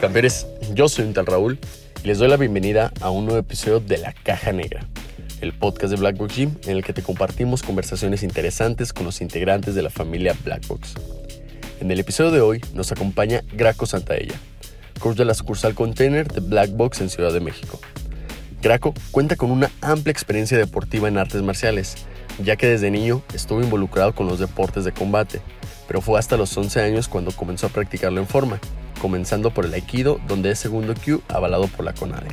Campeones, yo soy un tal Raúl y les doy la bienvenida a un nuevo episodio de La Caja Negra, el podcast de Blackbox Gym en el que te compartimos conversaciones interesantes con los integrantes de la familia Blackbox. En el episodio de hoy nos acompaña Graco Santaella, coach de la sucursal Container de Blackbox en Ciudad de México. Graco cuenta con una amplia experiencia deportiva en artes marciales, ya que desde niño estuvo involucrado con los deportes de combate, pero fue hasta los 11 años cuando comenzó a practicarlo en forma comenzando por el Aikido, donde es segundo Q avalado por la CONADE.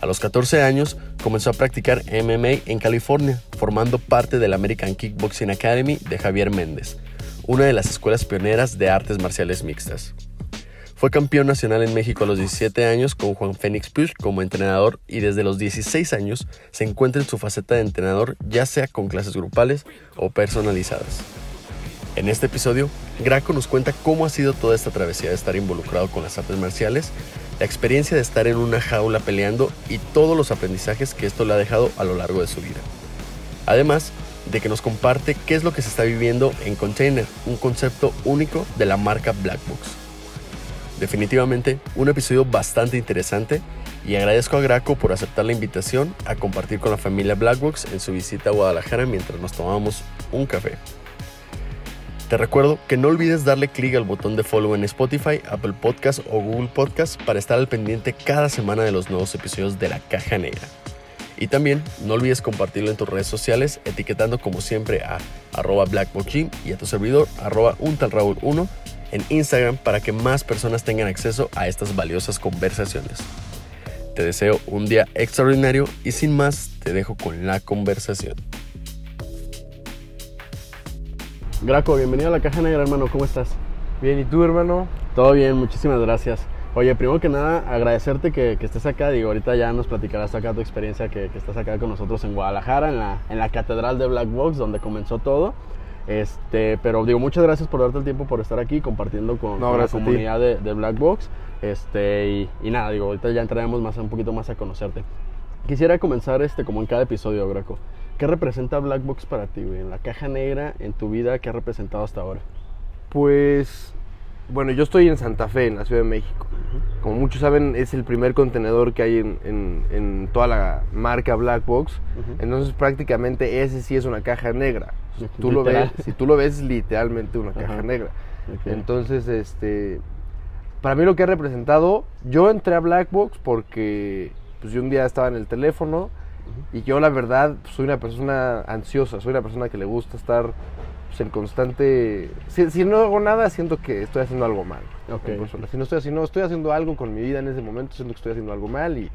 A los 14 años comenzó a practicar MMA en California, formando parte de la American Kickboxing Academy de Javier Méndez, una de las escuelas pioneras de artes marciales mixtas. Fue campeón nacional en México a los 17 años con Juan Fénix Push como entrenador y desde los 16 años se encuentra en su faceta de entrenador ya sea con clases grupales o personalizadas. En este episodio, Graco nos cuenta cómo ha sido toda esta travesía de estar involucrado con las artes marciales, la experiencia de estar en una jaula peleando y todos los aprendizajes que esto le ha dejado a lo largo de su vida. Además de que nos comparte qué es lo que se está viviendo en Container, un concepto único de la marca Blackbox. Definitivamente un episodio bastante interesante y agradezco a Graco por aceptar la invitación a compartir con la familia Blackbox en su visita a Guadalajara mientras nos tomamos un café. Te recuerdo que no olvides darle clic al botón de follow en Spotify, Apple Podcast o Google Podcast para estar al pendiente cada semana de los nuevos episodios de La Caja Negra. Y también no olvides compartirlo en tus redes sociales etiquetando como siempre a arroba y a tu servidor arroba untalraúl1 en Instagram para que más personas tengan acceso a estas valiosas conversaciones. Te deseo un día extraordinario y sin más te dejo con la conversación. Graco, bienvenido a la Caja Negra, hermano. ¿Cómo estás? Bien, ¿y tú, hermano? Todo bien, muchísimas gracias. Oye, primero que nada, agradecerte que, estés acá. Digo, ahorita ya nos platicarás acá tu experiencia que, estás acá con nosotros en Guadalajara, en la, en la Catedral de Black Box, donde comenzó todo. Este, pero digo, muchas gracias por darte el tiempo por estar aquí compartiendo con, la comunidad de, de, Black Box. Este, y, y, nada, digo, ahorita ya entraremos más, un poquito más a conocerte. Quisiera comenzar este, como en cada episodio, Graco. ¿Qué representa Black Box para ti, güey? En la caja negra, en tu vida, ¿qué ha representado hasta ahora? Pues, bueno, yo estoy en Santa Fe, en la Ciudad de México. Como muchos saben, es el primer contenedor que hay en, toda la marca Black Box. Entonces, prácticamente ese sí es una caja negra. Si tú, lo ves, si tú lo ves, es literalmente una caja negra. Entonces, este, para mí lo que ha representado, yo entré a Black Box porque pues, yo un día estaba en el teléfono y yo la verdad soy una persona ansiosa, soy una persona que le gusta estar pues, en constante... Si, no hago nada, siento que estoy haciendo algo mal. Si no estoy, haciendo, estoy haciendo algo con mi vida en ese momento, siento que estoy haciendo algo mal y,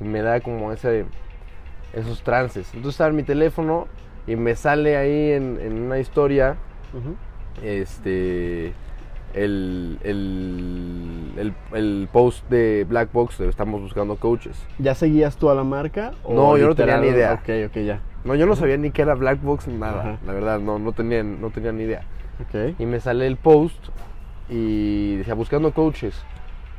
me da como ese, esos trances. Entonces estaba en mi teléfono y me sale ahí en, una historia, este el, el, el, post de Black Box estamos buscando coaches. ¿Ya seguías tú a la marca? no, yo no tenía ni idea. Ok, ok, ya. No, yo no sabía ni qué era Black Box ni nada. La verdad, no, no, tenía, no tenía ni idea. Okay. Y me sale el post y decía buscando coaches.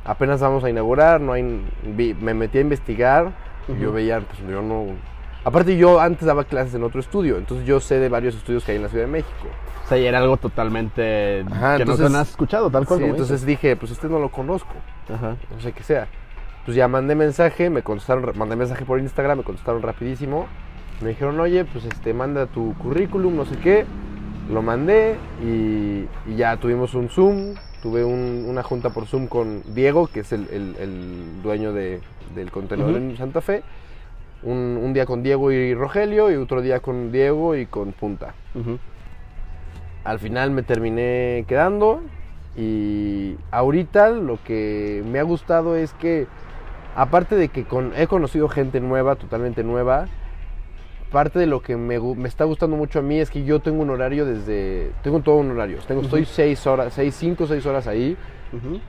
Apenas vamos a inaugurar, no hay, me metí a investigar. y Yo veía, pues yo no. Aparte, yo antes daba clases en otro estudio, entonces yo sé de varios estudios que hay en la Ciudad de México. O sea, y era algo totalmente que no te has escuchado, tal cual. Sí, entonces dije, pues este no lo conozco. No sé qué sea. Pues ya mandé mensaje, me contestaron, mandé mensaje por Instagram, me contestaron rapidísimo. Me dijeron, oye, pues este, manda tu currículum, no sé qué. Lo mandé y, ya tuvimos un Zoom. Tuve una junta por Zoom con Diego, que es el, dueño de, del contenedor en Santa Fe. Un, día con Diego y Rogelio y otro día con Diego y con Punta. Al final me terminé quedando y ahorita lo que me ha gustado es que aparte de que he conocido gente nueva, totalmente nueva, parte de lo que me, está gustando mucho a mí es que yo tengo un horario desde, tengo todo un horario, tengo, estoy seis horas, seis, cinco, seis horas ahí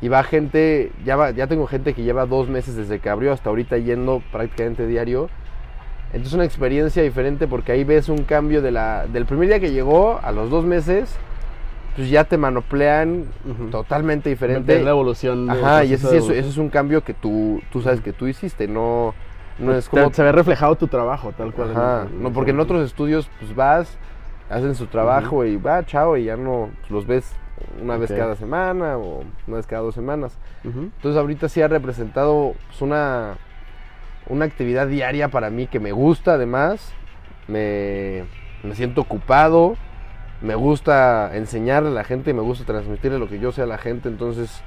y va gente, ya, ya tengo gente que lleva dos meses desde que abrió hasta ahorita yendo prácticamente diario entonces es una experiencia diferente porque ahí ves un cambio de la, del primer día que llegó a los dos meses, pues ya te manoplean totalmente diferente. Es la evolución. Ajá, y eso, es un cambio que tú, tú sabes que tú hiciste, no, no es como... Se ve reflejado tu trabajo, tal cual. Ajá, no, porque en otros estudios pues vas hacen su trabajo y va, chao, y ya no los ves una vez cada semana o una vez cada dos semanas. Entonces ahorita sí ha representado pues, una, una actividad diaria para mí que me gusta además. Me, me siento ocupado. Me gusta enseñarle a la gente, me gusta transmitirle lo que yo sé a la gente. Entonces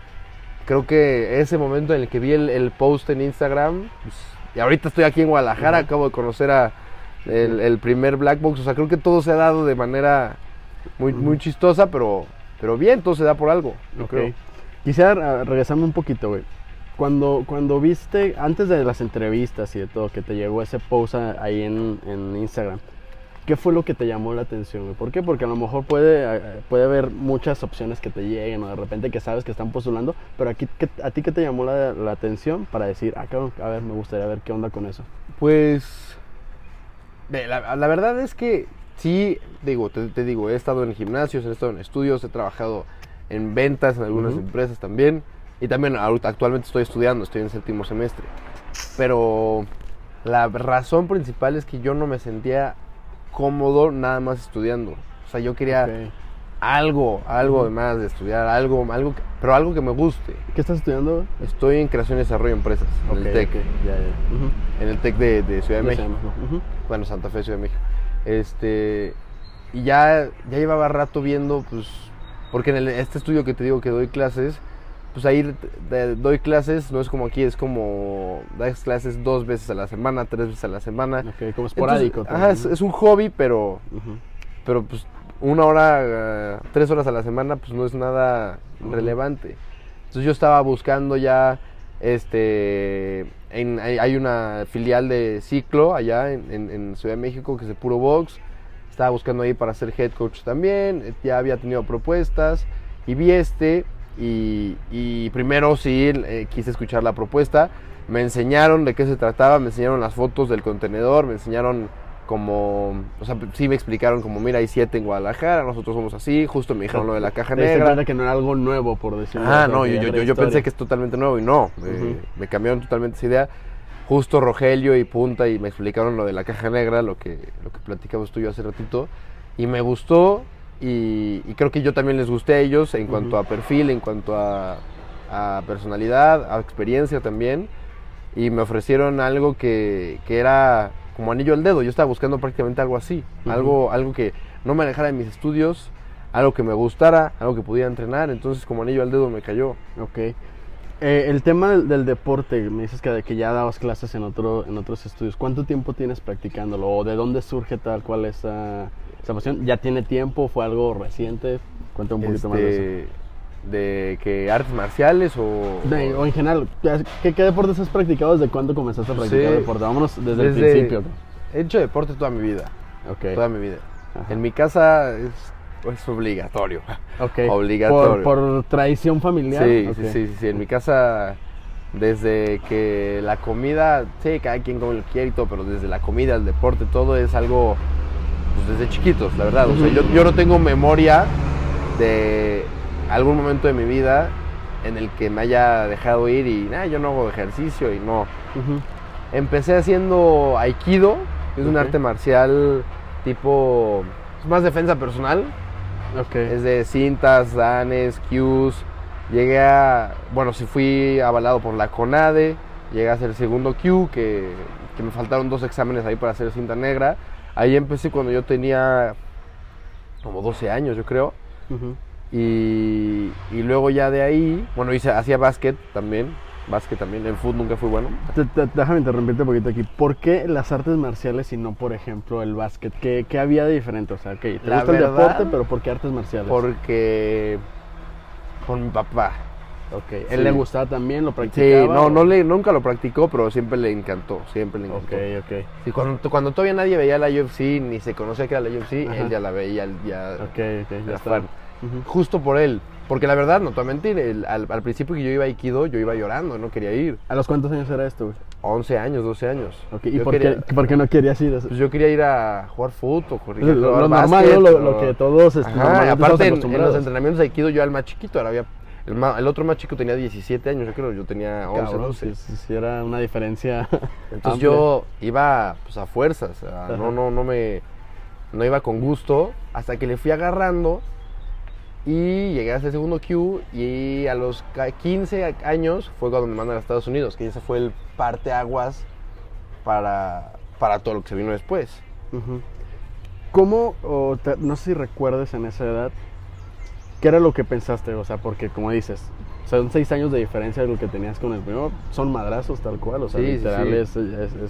creo que ese momento en el que vi el, el post en Instagram, pues, y ahorita estoy aquí en Guadalajara, acabo de conocer a el, el primer Black Box. O sea, creo que todo se ha dado de manera muy, muy chistosa, pero, pero bien, todo se da por algo. Yo creo. Quisiera ah, regresarme un poquito, güey. Cuando, cuando viste, antes de las entrevistas y de todo, que te llegó ese post ahí en, en Instagram, ¿qué fue lo que te llamó la atención? ¿Por qué? Porque a lo mejor puede, eh, puede haber muchas opciones que te lleguen o de repente que sabes que están postulando, pero aquí, ¿qué- ¿a ti qué te llamó la, la atención para decir, ah, cabrón, a ver, me gustaría ver qué onda con eso? Pues la, la verdad es que sí, digo, te, te digo, he estado en gimnasios, he estado en estudios, he trabajado en ventas en algunas empresas también. Y también actualmente estoy estudiando, estoy en séptimo semestre. Pero la razón principal es que yo no me sentía cómodo nada más estudiando. O sea, yo quería algo, algo además de estudiar, algo, algo, pero algo que me guste. ¿Qué estás estudiando? Estoy en creación y desarrollo de empresas, en Ok, el TEC, ya, en el TEC de, de Ciudad de México. bueno, Santa Fe, Ciudad de México. Este, y ya, ya llevaba rato viendo, pues, porque en el- este estudio que te digo que doy clases, pues ahí doy clases, no es como aquí, es como, das clases dos veces a la semana, tres veces a la semana. Ok, como esporádico. Entonces, ajá, es, un hobby, pero, pero pues una hora, eh, tres horas a la semana, pues no es nada relevante. Entonces yo estaba buscando ya, este, en- hay, hay una filial de ciclo allá en, en- en Ciudad de México que es de puro box. Estaba buscando ahí para ser head coach también, eh, ya había tenido propuestas y vi este y, y primero sí eh, quise escuchar la propuesta. Me enseñaron de qué se trataba, me enseñaron las fotos del contenedor, me enseñaron como, o sea, sí me explicaron como, mira, hay siete en Guadalajara, nosotros somos así, justo me dijeron lo de la caja negra. que no era algo nuevo, por decirlo Ah, no, yo, yo, yo, pensé que es totalmente nuevo y no, me, Ujú. me cambiaron totalmente esa idea. Justo Rogelio y Punta y me explicaron lo de la caja negra, lo que, lo que platicamos tú y yo hace ratito, y me gustó y, y creo que yo también les gusté a ellos en cuanto Ujú. a perfil, en cuanto a, a personalidad, a experiencia también, y me ofrecieron algo que, que era como anillo al dedo, yo estaba buscando prácticamente algo así, Ujú. algo, algo que no me alejara de mis estudios, algo que me gustara, algo que pudiera entrenar, entonces como anillo al dedo me cayó. Ok. Eh, el tema del, del deporte, me dices que, que ya dabas clases en, otro, en otros estudios. ¿Cuánto tiempo tienes practicándolo? ¿O de dónde surge tal cual esa, esa pasión? ¿Ya tiene tiempo? ¿Fue algo reciente? Cuéntame un poquito más de eso. Este, de que artes marciales o, De- o en general, ¿qué, qué deportes has practicado? ¿Desde cuándo comenzaste a practicar Sí. deporte? Vámonos desde, el principio. he hecho deporte toda mi vida, Ok. toda mi vida. Ajá. En mi casa es, es obligatorio. Ok. obligatorio. Por, por tradición familiar. Sí, Ok. sí, sí, sí, sí, en mi casa desde que la comida, sí, cada quien come lo quiere y todo, pero desde la comida, el deporte, todo es algo pues, desde chiquitos, la verdad. O sea, yo, yo no tengo memoria de algún momento de mi vida en el que me haya dejado ir y nada, yo no hago ejercicio y no. Empecé haciendo aikido, que es un Ok. arte marcial tipo es más defensa personal, Ok. es de cintas, danes, cues. Llegué a, bueno, sí fui avalado por la CONADE, llegué a hacer el segundo Q, que, que me faltaron dos exámenes ahí para hacer cinta negra. Ahí empecé cuando yo tenía como 12 años, yo creo. Y, y luego ya de ahí, bueno, hice, hacía básquet también, básquet también, el fútbol nunca fui bueno. Te- te- déjame interrumpirte un poquito aquí. ¿Por qué las artes marciales y no, por ejemplo, el básquet? ¿Qué, qué había de diferente? O sea, ok, te La gusta el deporte, pero ¿por qué artes marciales? Porque con mi papá. Ok, ¿él Sí. le gustaba también? ¿Lo Sí, practicaba? no, o- no le, nunca lo practicó, pero siempre le encantó, siempre le Ok, encantó. ok. Sí, cuando, cuando todavía nadie veía la UFC, ni se conocía que era la UFC, Ajá. él ya la veía, ya Ok, ok, ya está. fan. Ujú. Justo por él. Porque la verdad, no te voy a mentir, el- al, al principio que yo iba a Aikido, yo iba llorando, no quería ir. ¿A los cuántos años era esto, güey? 11 años, 12 años. Ok, ¿y por, quería- qué, por qué no querías ir? Pues yo quería ir a jugar fútbol, Lo, correr, lo jugar normal, básquet, ¿no? Lo, o- lo que todos este, Ajá, y aparte en, en los entrenamientos de Aikido yo era el más chiquito, ahora había, el, ma- el otro más chico tenía 17 años, yo creo, yo tenía 11, Cabrón, 12. sí, sí, sí, era una diferencia. Entonces amplia. yo iba pues a fuerzas, no, no, no me, no iba con gusto, hasta que le fui agarrando y llegué a ese segundo Q y a los 15 años fue cuando me mandan a Estados Unidos, que ese fue el parteaguas para, para todo lo que se vino después. ¿Cómo, o no sé si recuerdes en esa edad, qué era lo que pensaste? O sea, porque como dices, son seis años de diferencia de lo que tenías con el primero. Son madrazos tal cual, o sea, literal Es,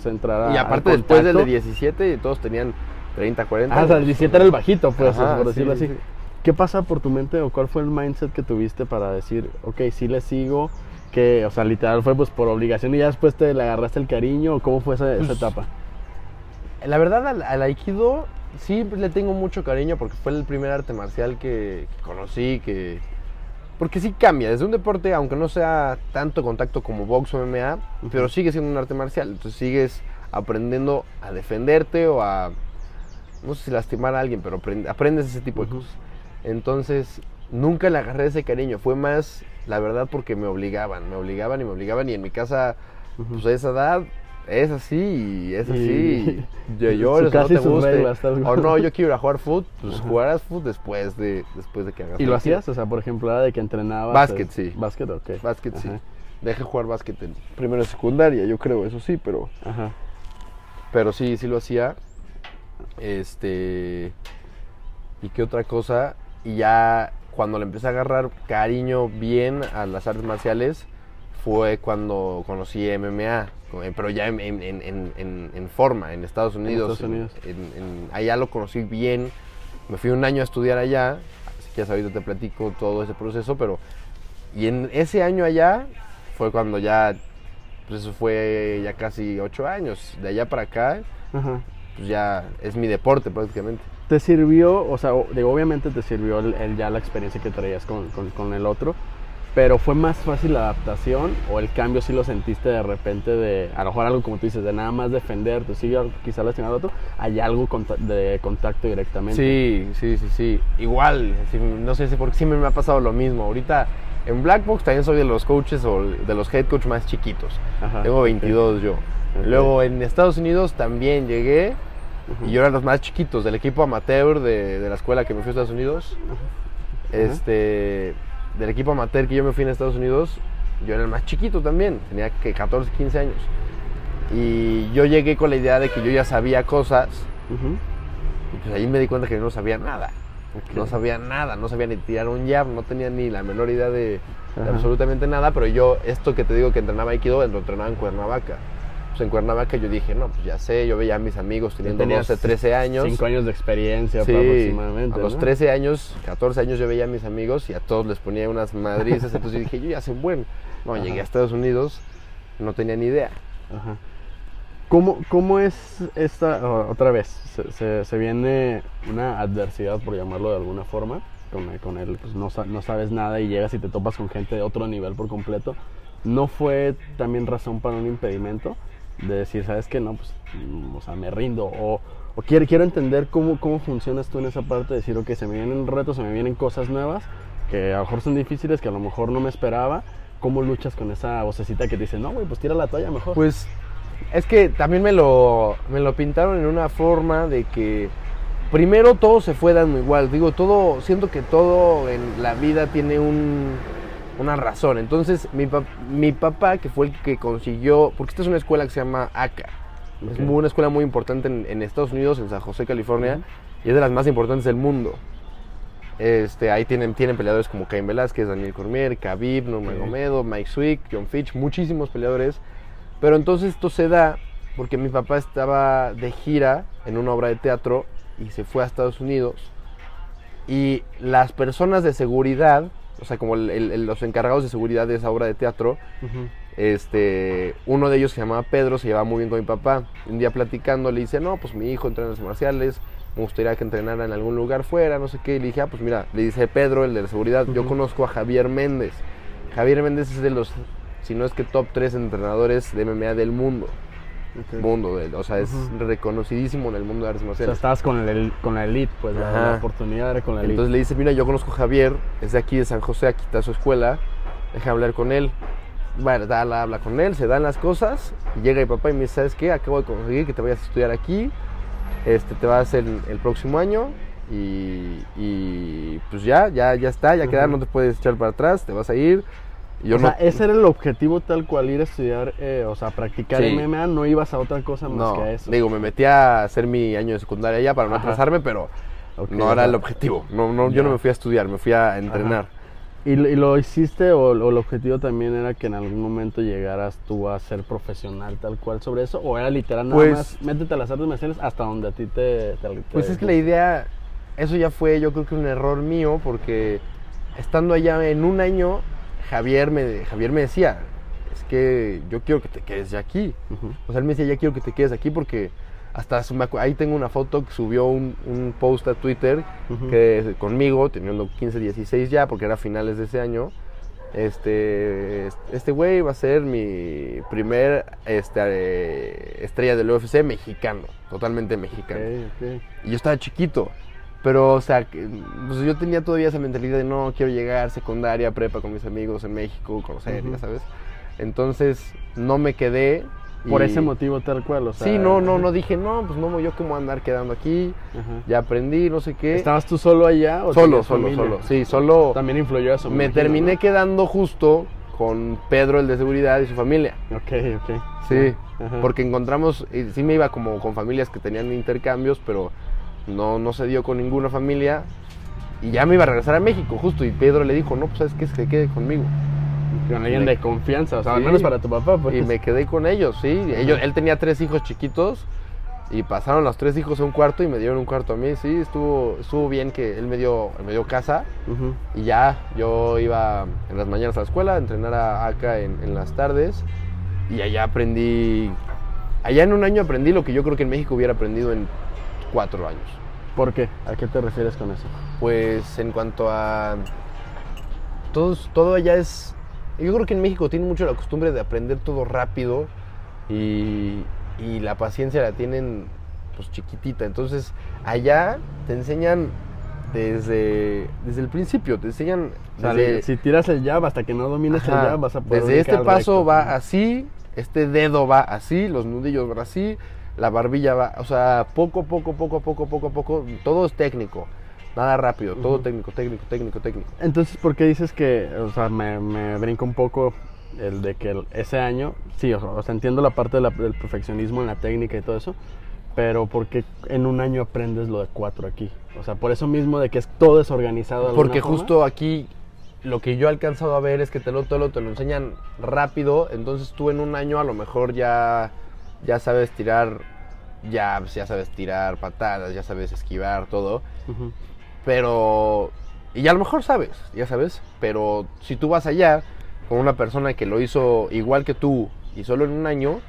entrar a. Y aparte, después del de 17, todos tenían 30, 40. Ah, o sea, el 17 era el bajito, pues, por decirlo así. ¿Qué pasa por tu mente o cuál fue el mindset que tuviste para decir, ok, sí le sigo? Que, o sea, literal fue pues por obligación y ya después te le agarraste el cariño cómo fue esa, esa pues, etapa? La verdad, al, Aikido sí le tengo mucho cariño porque fue el primer arte marcial que, conocí, que... Porque sí cambia, desde un deporte, aunque no sea tanto contacto como box o MMA, pero sigue siendo un arte marcial. Entonces sigues aprendiendo a defenderte o a, no sé si lastimar a alguien, pero aprendes ese tipo de cosas. Entonces, nunca le agarré ese cariño. Fue más, la verdad, porque me obligaban, me obligaban y me obligaban. Y en mi casa, pues a esa edad, es así y es así. Yo lloro, no te guste. o no, yo quiero ir a jugar fútbol, pues jugarás fútbol después de, después de que hagas ¿Y lo hacías? O sea, por ejemplo, de que entrenabas. Básquet, sí. Básquet, ok. Básquet, sí. Dejé jugar básquet en primero y secundaria, yo creo, eso sí, pero. Ajá. Pero sí, sí lo hacía. Este. ¿Y qué otra cosa? Y ya cuando le empecé a agarrar cariño bien a las artes marciales fue cuando conocí MMA, pero ya en, forma, en Estados Unidos. allá lo conocí bien. Me fui un año a estudiar allá, así que ya ahorita te platico todo ese proceso, pero... Y en ese año allá fue cuando ya, pues eso fue ya casi ocho años. De allá para acá, pues ya es mi deporte prácticamente. ¿Te sirvió, o sea, obviamente te sirvió el, ya la experiencia que traías con, con, el otro, pero fue más fácil la adaptación o el cambio si lo sentiste de repente de, a lo mejor algo como tú dices, de nada más defenderte, sí, quizá lastimar al otro, hay algo de contacto directamente. Sí, sí, sí, sí. Igual, no sé si porque siempre me ha pasado lo mismo. Ahorita en Blackbox también soy de los coaches o de los head coach más chiquitos. Tengo 22 yo. Luego en Estados Unidos también llegué y yo era los más chiquitos del equipo amateur de, la escuela que me fui a Estados Unidos. Este, del equipo amateur que yo me fui a Estados Unidos, yo era el más chiquito también, tenía que 14, 15 años. Y yo llegué con la idea de que yo ya sabía cosas. Y pues ahí me di cuenta que yo no sabía nada. No sabía nada, no sabía ni tirar un jab, no tenía ni la menor idea de, absolutamente nada, pero yo, esto que te digo que entrenaba Aikido, lo entrenaba en Cuernavaca. Pues, en Cuernavaca yo dije, no, pues ya sé, yo veía a mis amigos teniendo 12, 13 años. 5 años de experiencia aproximadamente. A los 13 años, 14 años yo veía a mis amigos y a todos les ponía unas madrizas, entonces yo dije, yo ya sé buen. No, llegué a Estados Unidos, no tenía ni idea. Ajá. ¿Cómo, ¿Cómo, es esta, otra vez, se, se, viene una adversidad, por llamarlo de alguna forma, con, con él, pues no, no sabes nada y llegas y te topas con gente de otro nivel por completo? ¿No fue también razón para un impedimento? De decir, ¿sabes qué? No, pues, o sea, me rindo. O, o quiero, quiero entender cómo, cómo funcionas tú en esa parte, de decir, ok, se me vienen retos, se me vienen cosas nuevas, que a lo mejor son difíciles, que a lo mejor no me esperaba. ¿Cómo luchas con esa vocecita que te dice, no, güey, pues tira la toalla mejor? Pues es que también me lo, me lo pintaron en una forma de que primero todo se fue dando igual. Digo, todo, siento que todo en la vida tiene un, una razón. Entonces, mi, mi papá, que fue el que consiguió, porque esta es una escuela que se llama ACA, es una escuela muy importante en, Estados Unidos, en San José, California, y es de las más importantes del mundo. Este, ahí tienen, tienen peleadores como Cain Velázquez, Daniel Cormier, Khabib, Norman Gomedo, Mike Swick, John Fitch, muchísimos peleadores. Pero entonces esto se da porque mi papá estaba de gira en una obra de teatro y se fue a Estados Unidos. Y las personas de seguridad o sea, como los encargados de seguridad de esa obra de teatro, este, uno de ellos se llamaba Pedro, se llevaba muy bien con mi papá. Un día platicando le dice, no, pues mi hijo entrena en artes marciales, me gustaría que entrenara en algún lugar fuera, no sé qué. Y le dije, ah, pues mira, le dice Pedro, el de la seguridad, yo conozco a Javier Méndez. Javier Méndez es de los, si no es que top 3 entrenadores de MMA del mundo mundo. o sea, es reconocidísimo en el mundo de artes marciales. O sea, estabas con, el, con la elite, pues la, oportunidad era con la elite. Entonces le dice, mira, yo conozco a Javier, es de aquí de San José, aquí está su escuela, deja hablar con él. Bueno, da, habla con él, se dan las cosas, y llega mi papá y me dice, ¿sabes qué? Acabo de conseguir que te vayas a estudiar aquí. este, te vas el, el próximo año y, y, pues ya, ya, ya está, ya queda, Ujú. no te puedes echar para atrás, te vas a ir. Yo o no, sea, ese era el objetivo tal cual, ir a estudiar, eh, o sea, practicar Sí. MMA, no ibas a otra cosa más no, que a eso. digo, me metí a hacer mi año de secundaria ya para no Ajá. atrasarme, pero no era el objetivo. No, no, yo no me fui a estudiar, me fui a entrenar. ¿Y, lo- y lo hiciste o, o el objetivo también era que en algún momento llegaras tú a ser profesional tal cual sobre eso? ¿O era literal nada Pues- más, métete a las artes marciales hasta donde a ti te... te- Pues te- es que la idea, eso ya fue yo creo que un error mío, porque estando allá en un año, Javier me, Javier me decía, es que yo quiero que te quedes ya aquí. O sea, él me decía, ya quiero que te quedes aquí porque hasta ahí tengo una foto que subió un, un post a Twitter que conmigo, teniendo 15, 16 ya, porque era finales de ese año. Este este güey va a ser mi primer este, eh, estrella del UFC mexicano, totalmente mexicano. Y yo estaba chiquito. Pero, o sea, pues yo tenía todavía esa mentalidad de no, quiero llegar secundaria, prepa con mis amigos en México, conocer, Ujú. ya sabes. Entonces, no me quedé. Por y- ese motivo tal cual, o sea... Sí, no, no, no dije, no, pues no, yo cómo andar quedando aquí. Ya aprendí, no sé qué. ¿Estabas tú solo allá o solo, solo, familia? solo. Sí, solo. También influyó eso. Me imagino, terminé ¿no? quedando justo con Pedro, el de seguridad, y su familia. Ok, ok. Sí, porque encontramos, y sí me iba como con familias que tenían intercambios, pero no, no se dio con ninguna familia. Y ya me iba a regresar a México, justo. Y Pedro le dijo, no, pues sabes que se quede conmigo. Con alguien de confianza, o sea, al menos para tu papá, pues. Y me quedé con ellos, sí. Ellos, él tenía tres hijos chiquitos y pasaron los tres hijos a un cuarto y me dieron un cuarto a mí. Sí, estuvo, estuvo bien que él me dio, me dio casa. Y ya, yo iba en las mañanas a la escuela, a entrenar a- acá en, en las tardes. Y allá aprendí, allá en un año aprendí lo que yo creo que en México hubiera aprendido en cuatro años. ¿Por qué? ¿A qué te refieres con eso? Pues en cuanto a... Todos, todo allá es... Yo creo que en México tienen mucho la costumbre de aprender todo rápido y, y la paciencia la tienen pues chiquitita. Entonces allá te enseñan desde, desde el principio, te enseñan... O sea, desde- si tiras el jab hasta que no domines el Ajá. jab, vas a poder Desde este paso recto. va así, este dedo va así, los nudillos van así, la barbilla va, o sea, poco, poco, poco, poco, poco, poco, todo es técnico, nada rápido, todo Ujú. técnico, técnico, técnico, técnico. Entonces, ¿por qué dices que, o sea, me, me brinca un poco el de que ese año, sí, o sea, entiendo la parte de la- del perfeccionismo en la técnica y todo eso, pero ¿por qué en un año aprendes lo de cuatro aquí? O sea, por eso mismo de que es todo desorganizado. Porque forma. justo aquí lo que yo he alcanzado a ver es que te lo, te lo, te lo enseñan rápido, entonces tú en un año a lo mejor ya, ya sabes tirar jabs, ya sabes tirar patadas, ya sabes esquivar, todo. Pero. Y a lo mejor sabes, ya sabes. Pero si tú vas allá con una persona que lo hizo igual que tú y solo en un año,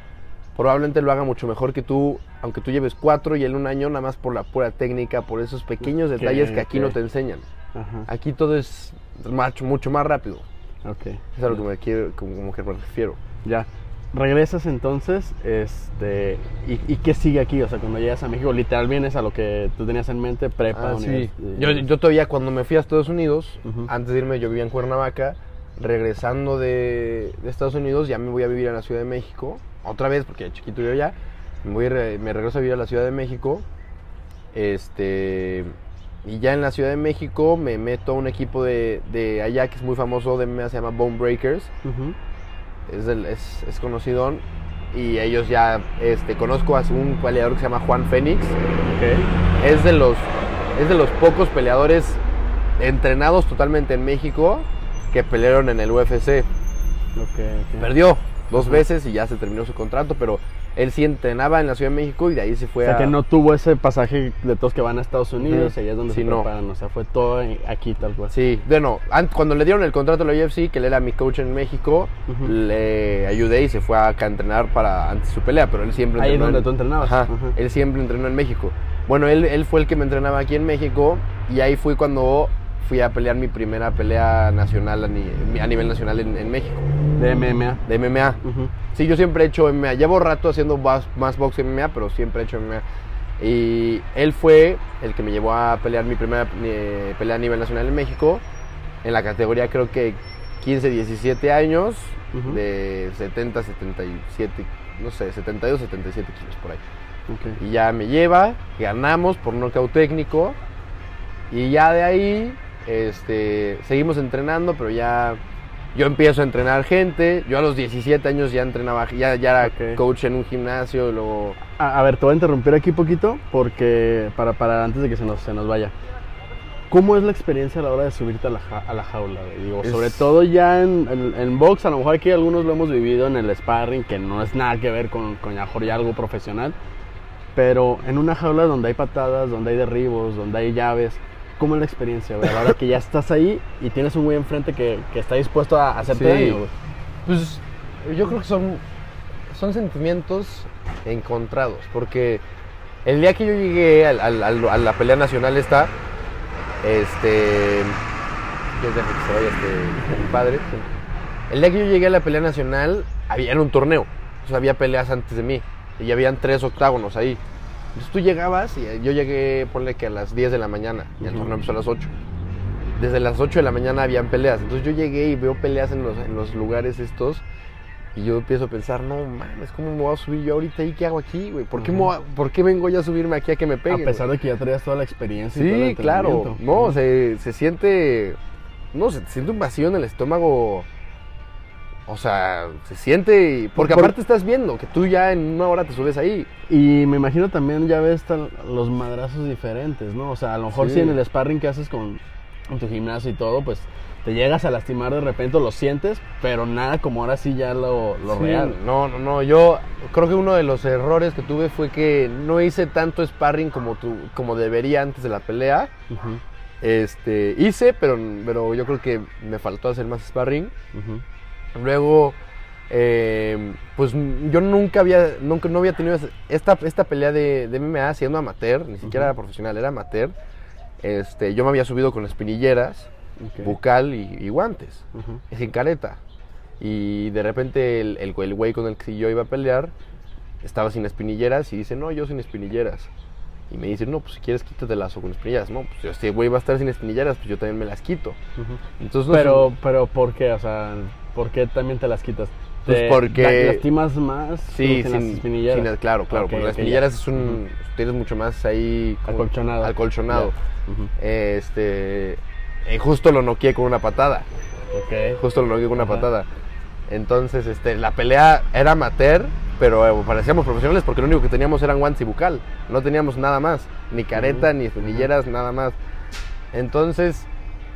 probablemente lo haga mucho mejor que tú, aunque tú lleves cuatro y él un año, nada más por la pura técnica, por esos pequeños detalles que aquí no te enseñan. Ajá, Aquí todo es mucho, mucho más rápido. ok. Es a lo que me, quiero, como, como que me refiero. Ya. Regresas entonces, este, y, y qué sigue aquí? O sea, cuando llegas a México, literal vienes a lo que tú tenías en mente, prepa, Ah, sí. univers- yo, yo todavía cuando me fui a Estados Unidos, antes de irme yo vivía en Cuernavaca, regresando de, de Estados Unidos ya me voy a vivir a la Ciudad de México, otra vez porque chiquito yo ya, me, voy me regreso a vivir a la Ciudad de México, este, y ya en la Ciudad de México me meto a un equipo de, de allá que es muy famoso de MMA, se llama Bone Breakers. Es, del- es, es conocidón, y ellos ya, este, conozco a un peleador que se llama Juan Fénix, es de los es de los pocos peleadores entrenados totalmente en México que pelearon en el UFC. Perdió dos veces y ya se terminó su contrato, pero él sí entrenaba en la Ciudad de México y de ahí se O fue sea, a que no tuvo ese pasaje de todos que van a Estados Unidos y allá es donde Sí, se no. preparan. O sea, fue todo aquí tal cual. Sí, bueno, an- cuando le dieron el contrato a la UFC, que él era mi coach en México, le ayudé y se fue acá a entrenar para antes de su pelea, pero él siempre Ahí es entrenó donde en- tú entrenabas. Ajá, él siempre entrenó en México. Bueno, él, él fue el que me entrenaba aquí en México y ahí fue cuando fui a pelear mi primera pelea nacional a, ni- a nivel nacional en, en México, De MMA. de MMA. Sí, yo siempre he hecho MMA. Llevo rato haciendo más, más box MMA, pero siempre he hecho MMA. Y él fue el que me llevó a pelear mi primera eh, pelea a nivel nacional en México, en la categoría creo que 15, 17 años, de 70, 77, no sé, 72, 77 kilos por ahí. Y ya me lleva, ganamos por nocaut técnico. Y ya de ahí, este, seguimos entrenando, pero ya yo empiezo a entrenar gente. Yo a los 17 años ya entrenaba, ya, ya era Ok. coach en un gimnasio, luego... A, a ver, te voy a interrumpir aquí poquito porque para, para antes de que se nos, se nos vaya. ¿Cómo es la experiencia a la hora de subirte a la, ja- a la jaula? Digo, Es- sobre todo ya en, en, en box, a lo mejor aquí algunos lo hemos vivido en el sparring, que no es nada que ver con, con ya algo profesional, pero en una jaula donde hay patadas, donde hay derribos, donde hay llaves, ¿cómo es la experiencia? güey? A la hora que ya estás ahí y tienes un güey enfrente que, que está dispuesto a hacerte Sí. daño. güey. Pues yo creo que son, son sentimientos encontrados, porque el día que yo llegué al- al- al- a la pelea nacional esta, este... Ya deja que se vaya este mi padre. El día que yo llegué a la pelea nacional, había era un torneo, o sea, había peleas antes de mí, y habían tres octágonos ahí. Entonces tú llegabas y yo llegué, ponle que a las 10 de la mañana, y el Ujú. torneo empezó a las 8 desde las 8 de la mañana habían peleas. Entonces yo llegué y veo peleas en los, en los lugares estos. Y yo empiezo a pensar, no mames, ¿cómo me voy a subir yo ahorita ahí? ¿Qué hago aquí, güey? ¿Por, qué me a- ¿Por qué vengo yo a subirme aquí a que me A peguen? pesar güey? de que ya traías toda la experiencia. y todo el Sí, claro. No, se, se siente. No, se siente un vacío en el estómago. O sea, se siente. Porque Por- aparte estás viendo que tú ya en una hora te subes ahí. Y me imagino también ya ves tal- los madrazos diferentes, ¿no? O sea, a lo mejor Sí. si en el sparring que haces con, con tu gimnasio y todo, pues te llegas a lastimar de repente, lo sientes, pero nada como ahora sí ya lo, lo Sí, real. No, no, no. Yo creo que uno de los errores que tuve fue que no hice tanto sparring como, tu, como debería antes de la pelea. Este, hice, pero, pero yo creo que me faltó hacer más sparring. Luego, eh, pues yo nunca había, nunca, no había tenido esta, esta pelea de, de MMA siendo amateur, ni siquiera Ujú. era profesional, era amateur. Este, yo me había subido con espinilleras, Ok. bucal y, y guantes, Ujú. sin careta. Y de repente el, el, güey- el güey con el que yo iba a pelear estaba sin espinilleras y dice, no, yo sin espinilleras. Y me dice, no, pues si quieres quítatelas o con espinilleras. No, pues si este güey va a estar sin espinilleras, pues yo también me las quito. Ujú. Entonces, no Pero, pero, ¿por qué? O sea, ¿por qué también te las quitas? Pues ¿Te porque- la- lastimas más Sí, sin, sin, las espinilleras? sin- claro, claro, Ok, porque las espinilleras ya. es un, tienes mucho más ahí como- Acolchonado. acolchonado. Este, eh, justo lo noqueé con una patada, Ok. justo lo noqueé con una Ajá. patada. Entonces, este, la pelea era amateur, pero eh, parecíamos profesionales porque lo único que teníamos eran guantes y bucal, no teníamos nada más, ni careta, ni espinilleras, nada más. Entonces,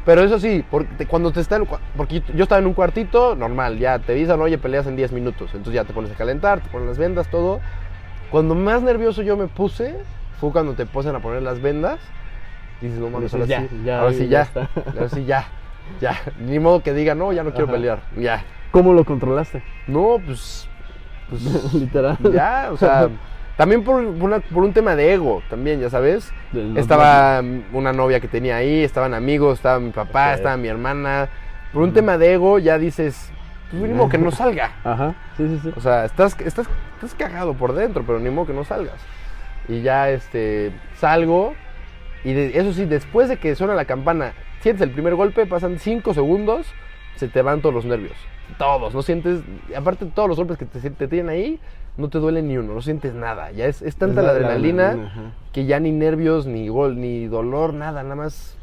pero eso sí, porque cuando te están, porque yo estaba en un cuartito, normal, ya te dicen, oye, peleas en 10 minutos, entonces ya te pones a calentar, te ponen las vendas, todo. Cuando más nervioso yo me puse, fue cuando te ponen a poner las vendas, y dices, no mames, ahora sí, ya, ahora sí ya ya, está. ahora sí ya, ya, ni modo que diga, no, ya no quiero Ajá. pelear, ya. ¿Cómo lo controlaste? No, pues, pues Literal. ya, o sea, también por, por una- por un tema de ego, también, ya sabes. Estaba una novia que tenía ahí, estaban amigos, estaba mi papá, estaba mi hermana. Por un tema de ego ya dices, pues mínimo que no salga. Ajá, sí, sí, sí. O sea, estás, estás, estás cagado por dentro, pero ni modo que no salgas. Y ya este, salgo, y de- eso sí, después de que suena la campana, sientes el primer golpe, pasan 5 segundos, se te van todos los nervios. Todos, no sientes, aparte de todos los golpes que te, te tienen ahí, no te duele ni uno, no sientes nada. Ya es, es tanta Es la, adrenalina que ya ni nervios, ni gol, ni dolor, nada, nada más.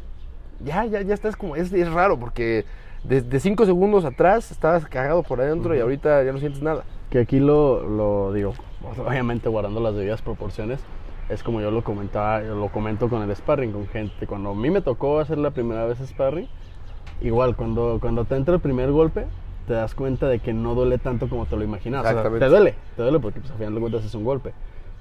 Ya, ya, ya estás como. Es, es raro porque desde 5 segundos atrás estabas cagado por adentro y ahorita ya no sientes nada. Que aquí lo, lo digo, obviamente guardando las debidas proporciones, es como yo lo comentaba, yo lo comento con el sparring, con gente. Cuando a mí me tocó hacer la primera vez sparring, igual, cuando, cuando te entra el primer golpe, te das cuenta de que no duele tanto como te lo imaginabas. O sea, Exactamente. te duele, te duele porque pues, al final de cuentas es un golpe.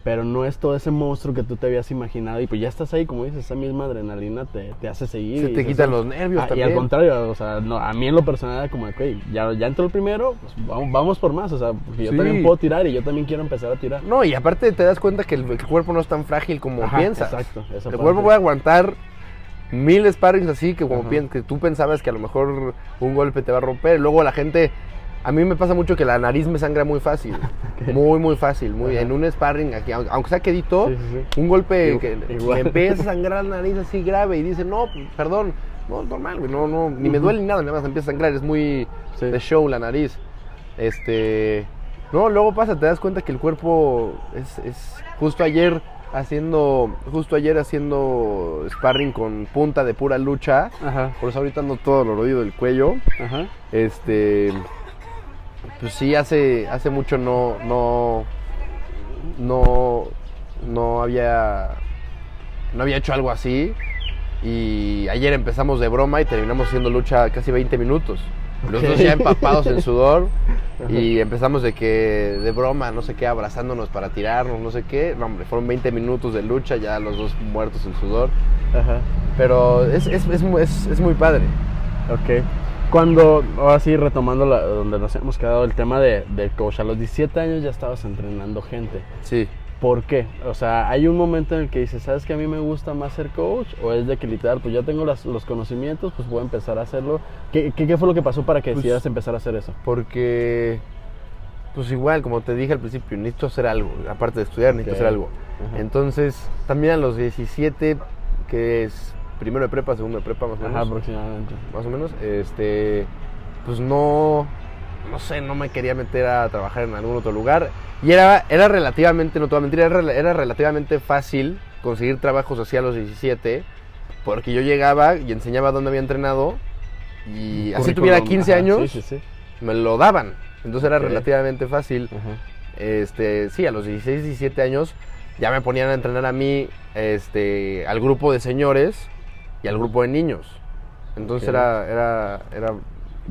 Pero no es todo ese monstruo que tú te habías imaginado y pues ya estás ahí, como dices, esa misma adrenalina te, te hace seguir. Se y te quitan "Ah, los nervios Ah, y también. al contrario, o sea, no, a mí en lo personal era como "Ok, ya, ya entró el primero, pues vamos, vamos por más, o sea, porque yo Sí. también puedo tirar y yo también quiero empezar a tirar. No, y aparte te das cuenta que el, el cuerpo no es tan frágil como Ajá, piensas. exacto, El parte. cuerpo puede aguantar mil sparrings así que como Ajá. pien- que tú pensabas que a lo mejor un golpe te va a romper. Luego la gente, a mí me pasa mucho que la nariz me sangra muy fácil. Muy, muy fácil. Muy, Ajá. en un sparring, aquí, aunque sea quedito, Sí, sí, sí. un golpe Igu- que empieza a sangrar la nariz así grave y dice, no, perdón, no, es normal, güey, no, no, ni me duele ni nada, nada más empieza a sangrar, es muy de show la nariz. Este, No, luego pasa, te das cuenta que el cuerpo es, es justo ayer haciendo, justo ayer haciendo sparring con punta de pura lucha. Ajá, Por eso ahorita ando todo dolorido del cuello. ajá. Este, pues sí, hace, hace mucho no, no, no, no había, no había hecho algo así. Y ayer empezamos de broma y terminamos haciendo lucha casi 20 minutos. Los dos ya empapados en sudor. Y empezamos de que, de broma, no sé qué, abrazándonos para tirarnos, no sé qué. No, hombre, fueron 20 minutos de lucha, ya los dos muertos en sudor. Ajá. Pero es, es, es- es muy padre. Ok. Cuando, ahora sí, retomando la- donde nos hemos quedado, el tema de, del coach, a los 17 años ya estabas entrenando gente. Sí. ¿Por qué? O sea, hay un momento en el que dices, ¿sabes que a mí me gusta más ser coach? ¿O es de que literal, pues ya tengo las- los conocimientos, pues voy a empezar a hacerlo? ¿Qué, qué, qué fue lo que pasó para que Pues- decidieras empezar a hacer eso? Porque, pues igual, como te dije al principio, necesito hacer algo. Aparte de estudiar, necesito hacer algo. Ajá. Entonces, también a los 17, que es primero de prepa, segundo de prepa, más o Ajá, menos. aproximadamente. más o menos, este, pues no, no sé, no me quería meter a trabajar en algún otro lugar. Y era, era relativamente, no te voy a mentir, era, era relativamente fácil conseguir trabajos así a los 17, porque yo llegaba y enseñaba dónde había entrenado, y así tuviera 15 ajá, años, Sí, sí, sí. me lo daban. Entonces era relativamente fácil. Ajá. Este, sí, a los 16, 17 años ya me ponían a entrenar a mí, este, al grupo de señores y al grupo de niños. Entonces era, era, era,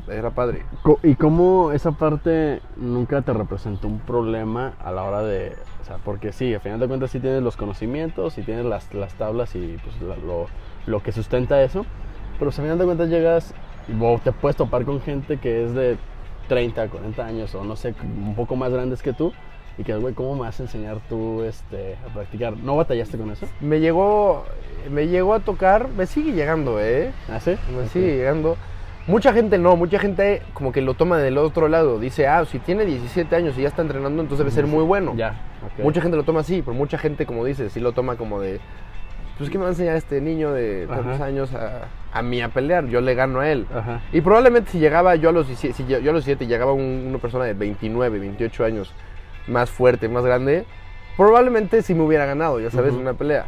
era padre. ¿Y cómo esa parte nunca te representó un problema a la hora de... O sea, porque sí, al final de cuentas sí tienes los conocimientos y tienes las, las tablas y pues la- lo, lo que sustenta eso, pero si al final de cuentas llegas y o te puedes topar con gente que es de 30, 40 años o no sé, un poco más grandes que tú y que, güey, ¿cómo me vas a enseñar tú este, a practicar? ¿No batallaste con eso? Me llegó, me llegó a tocar, me sigue llegando, ¿eh? ¿Ah, sí? Me Ok. sigue llegando. Mucha gente no, mucha gente como que lo toma del otro lado. Dice, ah, si tiene 17 años y ya está entrenando, entonces debe ser muy bueno. Ya. Mucha gente lo toma así, pero mucha gente, como dices, sí lo toma como de, pues, ¿qué me va a enseñar este niño de tantos años a, a mí a pelear? Yo le gano a él. Ajá. Y probablemente si llegaba yo a los 17, si yo, yo a los 17 llegaba un- una persona de 29, 28 años, más fuerte, más grande, probablemente sí me hubiera ganado, ya sabes, una pelea.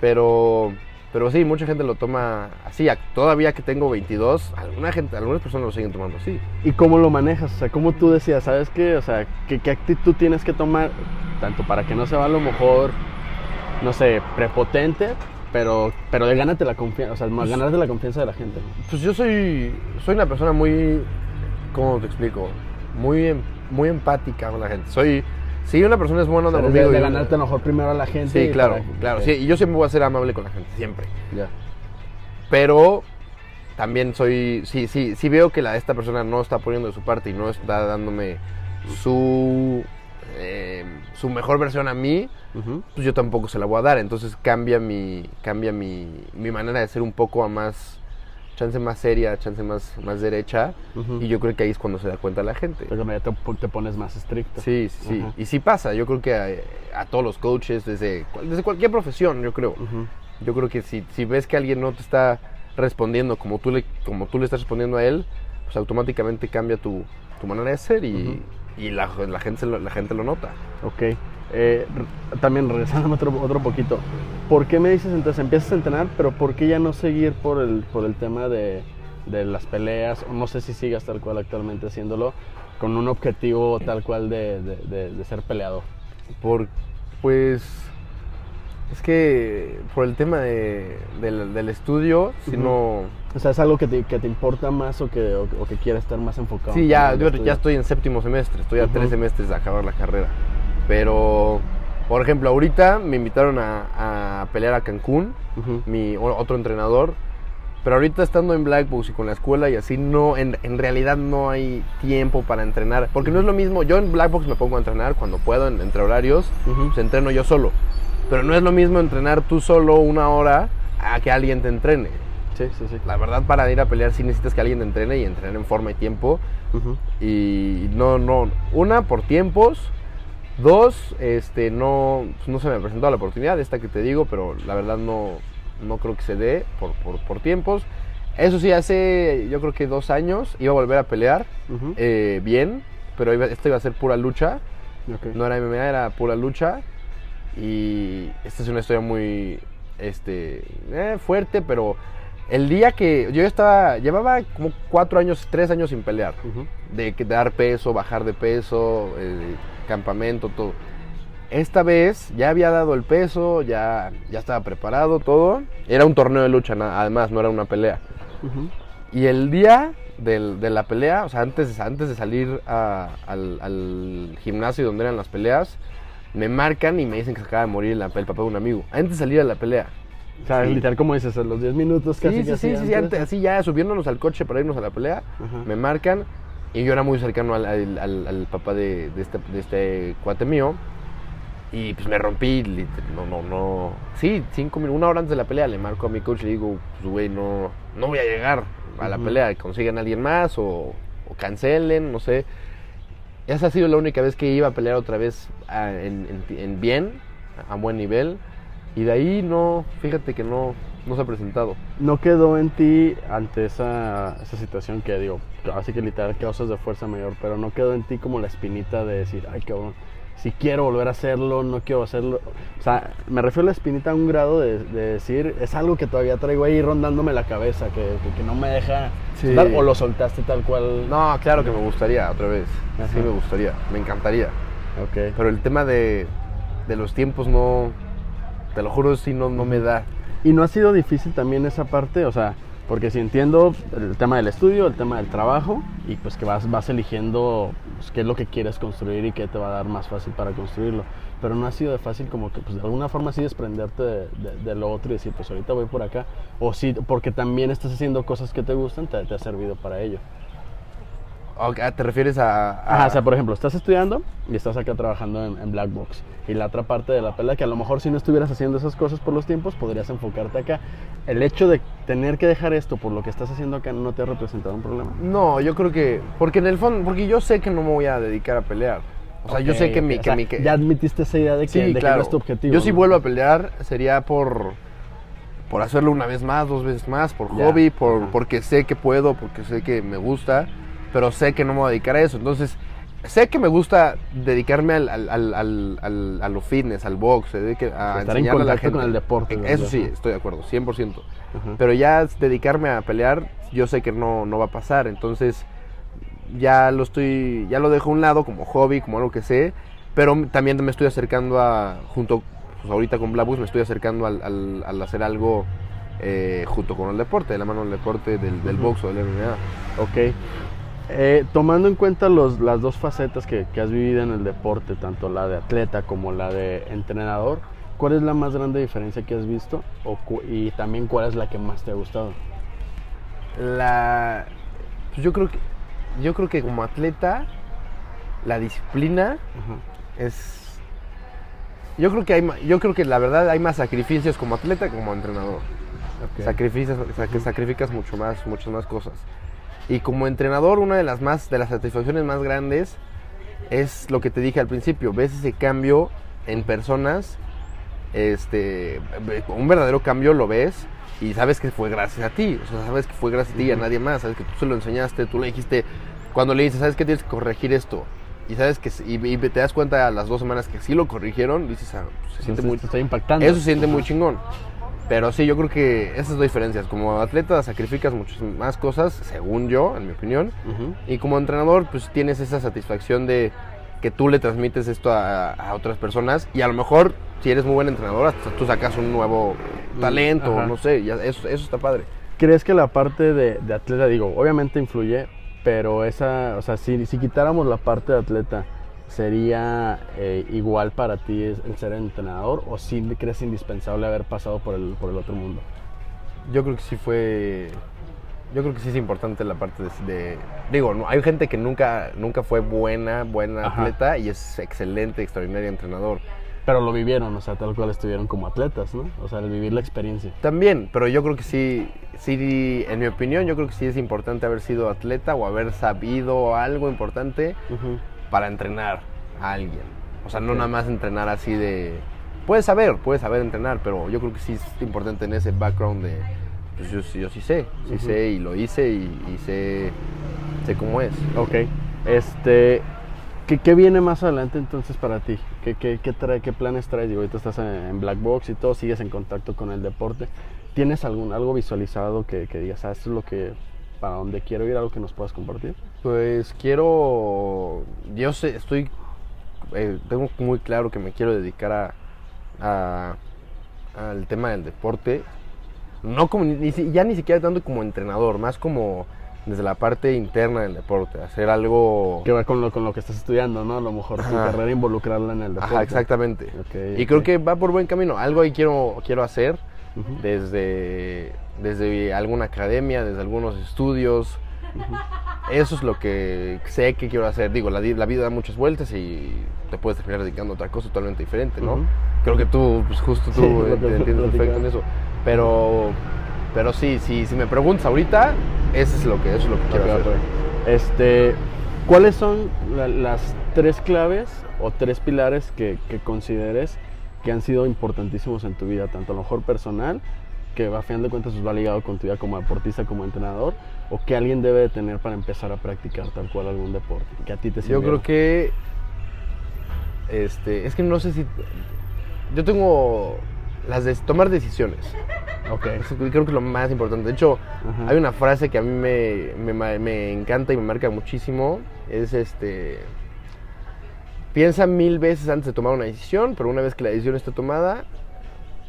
Pero, pero sí, mucha gente lo toma así. Todavía que tengo 22, alguna gente, algunas personas lo siguen tomando así. ¿Y cómo lo manejas? O sea, ¿cómo tú decías, sabes qué? O sea, ¿qué, qué actitud tienes que tomar? Tanto para que no se va a lo mejor, no sé, prepotente, pero, pero de gánate la confianza, o sea, más ganarte la confianza de la gente. Pues yo soy, soy una persona muy, ¿cómo te explico? Muy, em- muy empática con la gente. Soy, si una persona es buena O sea, de, conmigo. de yo- ganarte mejor primero a la gente. Sí, claro, para- claro. Sí, y yo siempre voy a ser amable con la gente, siempre. Ya. Pero también soy, sí, sí, sí veo que la, esta persona no está poniendo de su parte y no está dándome su, eh, su mejor versión a mí, pues yo tampoco se la voy a dar. Entonces cambia mi, cambia mi, mi manera de ser un poco a más, chance más seria, chance más, más derecha. Y yo creo que ahí es cuando se da cuenta la gente. Pero ya te, te pones más estricto. Sí, sí, sí. Y sí pasa. Yo creo que a, a todos los coaches, desde, desde cualquier profesión, yo creo. Yo creo que si, si ves que alguien no te está respondiendo como tú le, como tú le estás respondiendo a él, pues automáticamente cambia tu, tu manera de ser y, y la, la gente, se lo- la gente lo nota. Ok. Eh, también regresando otro, otro poquito. ¿Por qué me dices entonces empiezas a entrenar, pero por qué ya no seguir por el, por el tema de, de las peleas? O no sé si sigas tal cual actualmente haciéndolo con un objetivo tal cual de, de- ser peleador. Por, pues, es que por el tema de- del, del estudio, si no... O sea, ¿es algo que te, que te importa más o que, o, o que quieres estar más enfocado? Sí, ya, en yo estudio? ya estoy en séptimo semestre, estoy a tres semestres de acabar la carrera. Pero, por ejemplo, ahorita me invitaron a, a pelear a Cancún, mi otro entrenador. Pero ahorita estando en Black Box y con la escuela y así, no, en, en realidad no hay tiempo para entrenar. Porque no es lo mismo, yo en Black Box me pongo a entrenar cuando puedo, en- entre horarios, Ujú. pues entreno yo solo. Pero no es lo mismo entrenar tú solo una hora a que alguien te entrene. Sí, sí, sí. La verdad, para ir a pelear sí necesitas que alguien te entrene y entrenar en forma y tiempo. Y no, no, una, por tiempos. Dos, este, no, no se me presentó la oportunidad, esta que te digo, pero la verdad no, no creo que se dé por, por, por tiempos. Eso sí, hace yo creo que dos años iba a volver a pelear eh, bien, pero iba- esto iba a ser pura lucha. No era MMA, era pura lucha. Y esta es una historia muy este, eh, fuerte, pero el día que yo estaba, llevaba como cuatro años, tres años sin pelear. De que dar peso, bajar de peso, eh, campamento, todo. Esta vez ya había dado el peso, ya, ya estaba preparado, todo. Era un torneo de lucha, además, no era una pelea. Ujú. Y el día del- de la pelea, o sea, antes, antes de salir a- al, al gimnasio donde eran las peleas, me marcan y me dicen que se acaba de morir la- el papá de un amigo. Antes de salir a la pelea. O sea, Sí. literal, como dices, a los 10 minutos casi. sí, sí, casi sí, sí, sí, antes, así ya subiéndonos al coche para irnos a la pelea, Ajá. me marcan y yo era muy cercano al, al- al- al papá de, de este, de este cuate mío. Y pues me rompí, no, no, no. Sí, cinco minutos, una hora antes de la pelea le marco a mi coach y le digo, pues güey, no, no voy a llegar a la pelea, consigan a alguien más o, o cancelen, no sé. Esa ha sido la única vez que iba a pelear otra vez ah, en, en- en bien, a buen nivel. Y de ahí no, fíjate que no, no se ha presentado. ¿No quedó en ti ante esa, esa situación que digo, así que literal causas de fuerza mayor, pero no quedó en ti como la espinita de decir, ay cabrón, si quiero volver a hacerlo, no quiero hacerlo? O sea, me refiero a la espinita a un grado de, de decir, es algo que todavía traigo ahí rondándome la cabeza, que, que- que no me deja Sí. soltar", o lo soltaste tal cual. No, claro que me gustaría otra vez. Ajá. Sí me gustaría, me encantaría. Ok. Pero el tema de, de los tiempos no, te lo juro, sí no, no me da. ¿Y no ha sido difícil también esa parte? O sea, porque si entiendo el tema del estudio, el tema del trabajo, y pues que vas, vas eligiendo pues, qué es lo que quieres construir y qué te va a dar más fácil para construirlo. Pero no ha sido de fácil como que pues de alguna forma sí desprenderte de, lo otro y decir, pues ahorita voy por acá. O sí, porque también estás haciendo cosas que te gustan, te ha servido para ello. Ah, ¿Te refieres a...? a- Ajá, o sea, por ejemplo, estás estudiando y estás acá trabajando en, en Black Box. Y la otra parte de la pelea, que a lo mejor si no estuvieras haciendo esas cosas por los tiempos, podrías enfocarte acá. El hecho de tener que dejar esto por lo que estás haciendo acá no te ha representado un problema. No, yo creo que... Porque en el fondo, porque yo sé que no me voy a dedicar a pelear. O sea, yo sé que mi... o Que sea, mi que- Ya admitiste esa idea de que, sí, de que claro. no es tu objetivo. Yo si ¿no? vuelvo a pelear sería por... Por hacerlo una vez más, dos veces más, por Ya, hobby, por, ajá. porque sé que puedo, porque sé que me gusta, pero sé que no me voy a dedicar a eso. Entonces, sé que me gusta dedicarme al, al, al, al- al- a lo fitness, al box, dedique a Estar en enseñarle a la contacto gente. con el deporte, Eso sí, estoy de acuerdo, 100%. Ajá. Pero ya dedicarme a pelear, yo sé que no, no va a pasar. Entonces, ya lo estoy, ya lo dejo a un lado como hobby, como algo que sé. Pero también me estoy acercando a, junto, pues ahorita con Blackbox me estoy acercando al, al- al hacer algo eh, junto con el deporte, de la mano del deporte, del, del Ujú. box o del MMA. Ok. Eh, tomando en cuenta los, las dos facetas que, que has vivido en el deporte, tanto la de atleta como la de entrenador, ¿cuál es la más grande diferencia que has visto? O y también cuál es la que más te ha gustado. La, pues yo creo que, yo creo que como atleta, la disciplina Ajá. es yo creo que hay yo creo que la verdad hay más sacrificios como atleta que como entrenador Ok. sacrificas sac- sacrificas mucho más muchas más cosas y como entrenador una de las más de las satisfacciones más grandes es lo que te dije al principio ves ese cambio en personas este un verdadero cambio lo ves y sabes que fue gracias a ti o sea sabes que fue gracias a ti y a nadie más sabes que tú se lo enseñaste tú le dijiste cuando le dices sabes que tienes que corregir esto y sabes que y, y te das cuenta a las dos semanas que sí lo corrigieron dices ah, pues, se siente Entonces, muy está impactando. eso se siente Ajá. muy chingón. Pero sí, yo creo que esas dos diferencias. Como atleta sacrificas muchas más cosas, según yo, en mi opinión. Y como entrenador, pues tienes esa satisfacción de que tú le transmites esto a, a otras personas. Y a lo mejor, si eres muy buen entrenador, hasta tú sacas un nuevo talento, Ajá. no sé. Ya, eso, eso está padre. ¿Crees que la parte de, de atleta, digo, obviamente influye, pero esa, o sea, si, si quitáramos la parte de atleta, ¿sería eh, igual para ti el ser entrenador o si crees indispensable haber pasado por el, por el otro mundo? Yo creo que sí fue. Yo creo que sí es importante la parte de. de- digo, no, hay gente que nunca, nunca fue buena, buena Ajá. atleta y es excelente, extraordinario entrenador. Pero lo vivieron, o sea, tal cual estuvieron como atletas, ¿no? O sea, el vivir la experiencia. También, pero yo creo que sí, sí, en mi opinión, yo creo que sí es importante haber sido atleta o haber sabido algo importante Ujú. Para entrenar a alguien. O sea, no nada más entrenar así de... Puedes saber, puedes saber entrenar, pero yo creo que sí es importante en ese background de... Pues yo, sí- yo sí sé, sí sé y lo hice y, y sé, sé cómo es. Ok. Este, ¿Qué, qué viene más adelante entonces para ti? ¿Qué, qué, qué, trae, qué planes traes? Digo, ahorita estás en, en Black Box y todo, sigues en contacto con el deporte. ¿Tienes algún, algo visualizado que, que digas, ah, esto es lo que, para donde quiero ir, algo que nos puedas compartir? Pues quiero, yo sé, estoy, eh, tengo muy claro que me quiero dedicar a, a- al tema del deporte, no como, ni, ya ni siquiera tanto como entrenador, más como desde la parte interna del deporte, hacer algo... Que va con lo, con lo que estás estudiando, ¿no? A lo mejor tu carrera involucrarla en el deporte. Ajá, exactamente. Y creo que va por buen camino, algo ahí quiero, quiero hacer desde, desde alguna academia, desde algunos estudios. Eso es lo que sé que quiero hacer. Digo, la, la vida da muchas vueltas y te puedes terminar dedicando a otra cosa totalmente diferente, ¿no? Ujú. Creo que tú, pues justo tú Sí, entiendes perfecto en eso. Pero, pero sí, sí, si me preguntas ahorita, eso es lo que, eso es lo que quiero hacer. Este, ¿Cuáles son la- las tres claves o tres pilares que, que consideres que han sido importantísimos en tu vida, tanto a lo mejor personal, que a final de cuentas pues, va ligado con tu vida como deportista, como entrenador, o que alguien debe de tener para empezar a practicar tal cual algún deporte, que a ti te Yo creo que. Este, es que no sé si. Yo tengo las de tomar decisiones. Ok. Eso creo que es lo más importante. De hecho, Ajá. hay una frase que a mí me, me me encanta y me marca muchísimo. Es este. Piensa mil veces antes de tomar una decisión, pero una vez que la decisión esté tomada,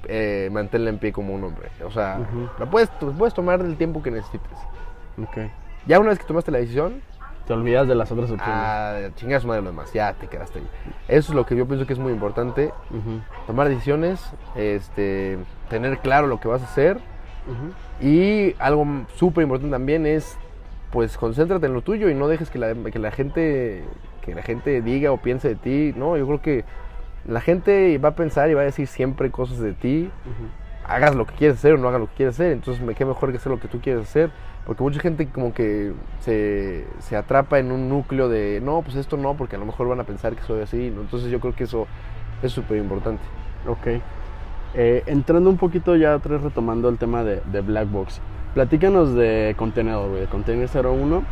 eh, manténla en pie como un hombre. O sea, Ujú. la puedes, puedes tomar el tiempo que necesites. Ok. Ya una vez que tomaste la decisión, Te olvidas de las otras opciones. ah, chingas madre lo demás, ya te quedaste ahí. Eso es lo que yo pienso que es muy importante. Ujú, Tomar decisiones, este, tener claro lo que vas a hacer. ujú. Y algo súper importante también es, pues, concéntrate en lo tuyo y no dejes que la, que la gente que la gente diga o piense de ti. No, yo creo que la gente va a pensar y va a decir siempre cosas de ti. Hagas lo que quieres hacer o no hagas lo que quieres hacer. Entonces, me qué mejor que hacer lo que tú quieres hacer. Porque mucha gente como que se, se atrapa en un núcleo de, no, pues esto no, porque a lo mejor van a pensar que soy así. ¿no? Entonces, yo creo que eso es súper importante. Ok. Eh, entrando un poquito ya atrás, retomando el tema de, de Black Box. Platícanos de Contenedor, güey, de Container 01,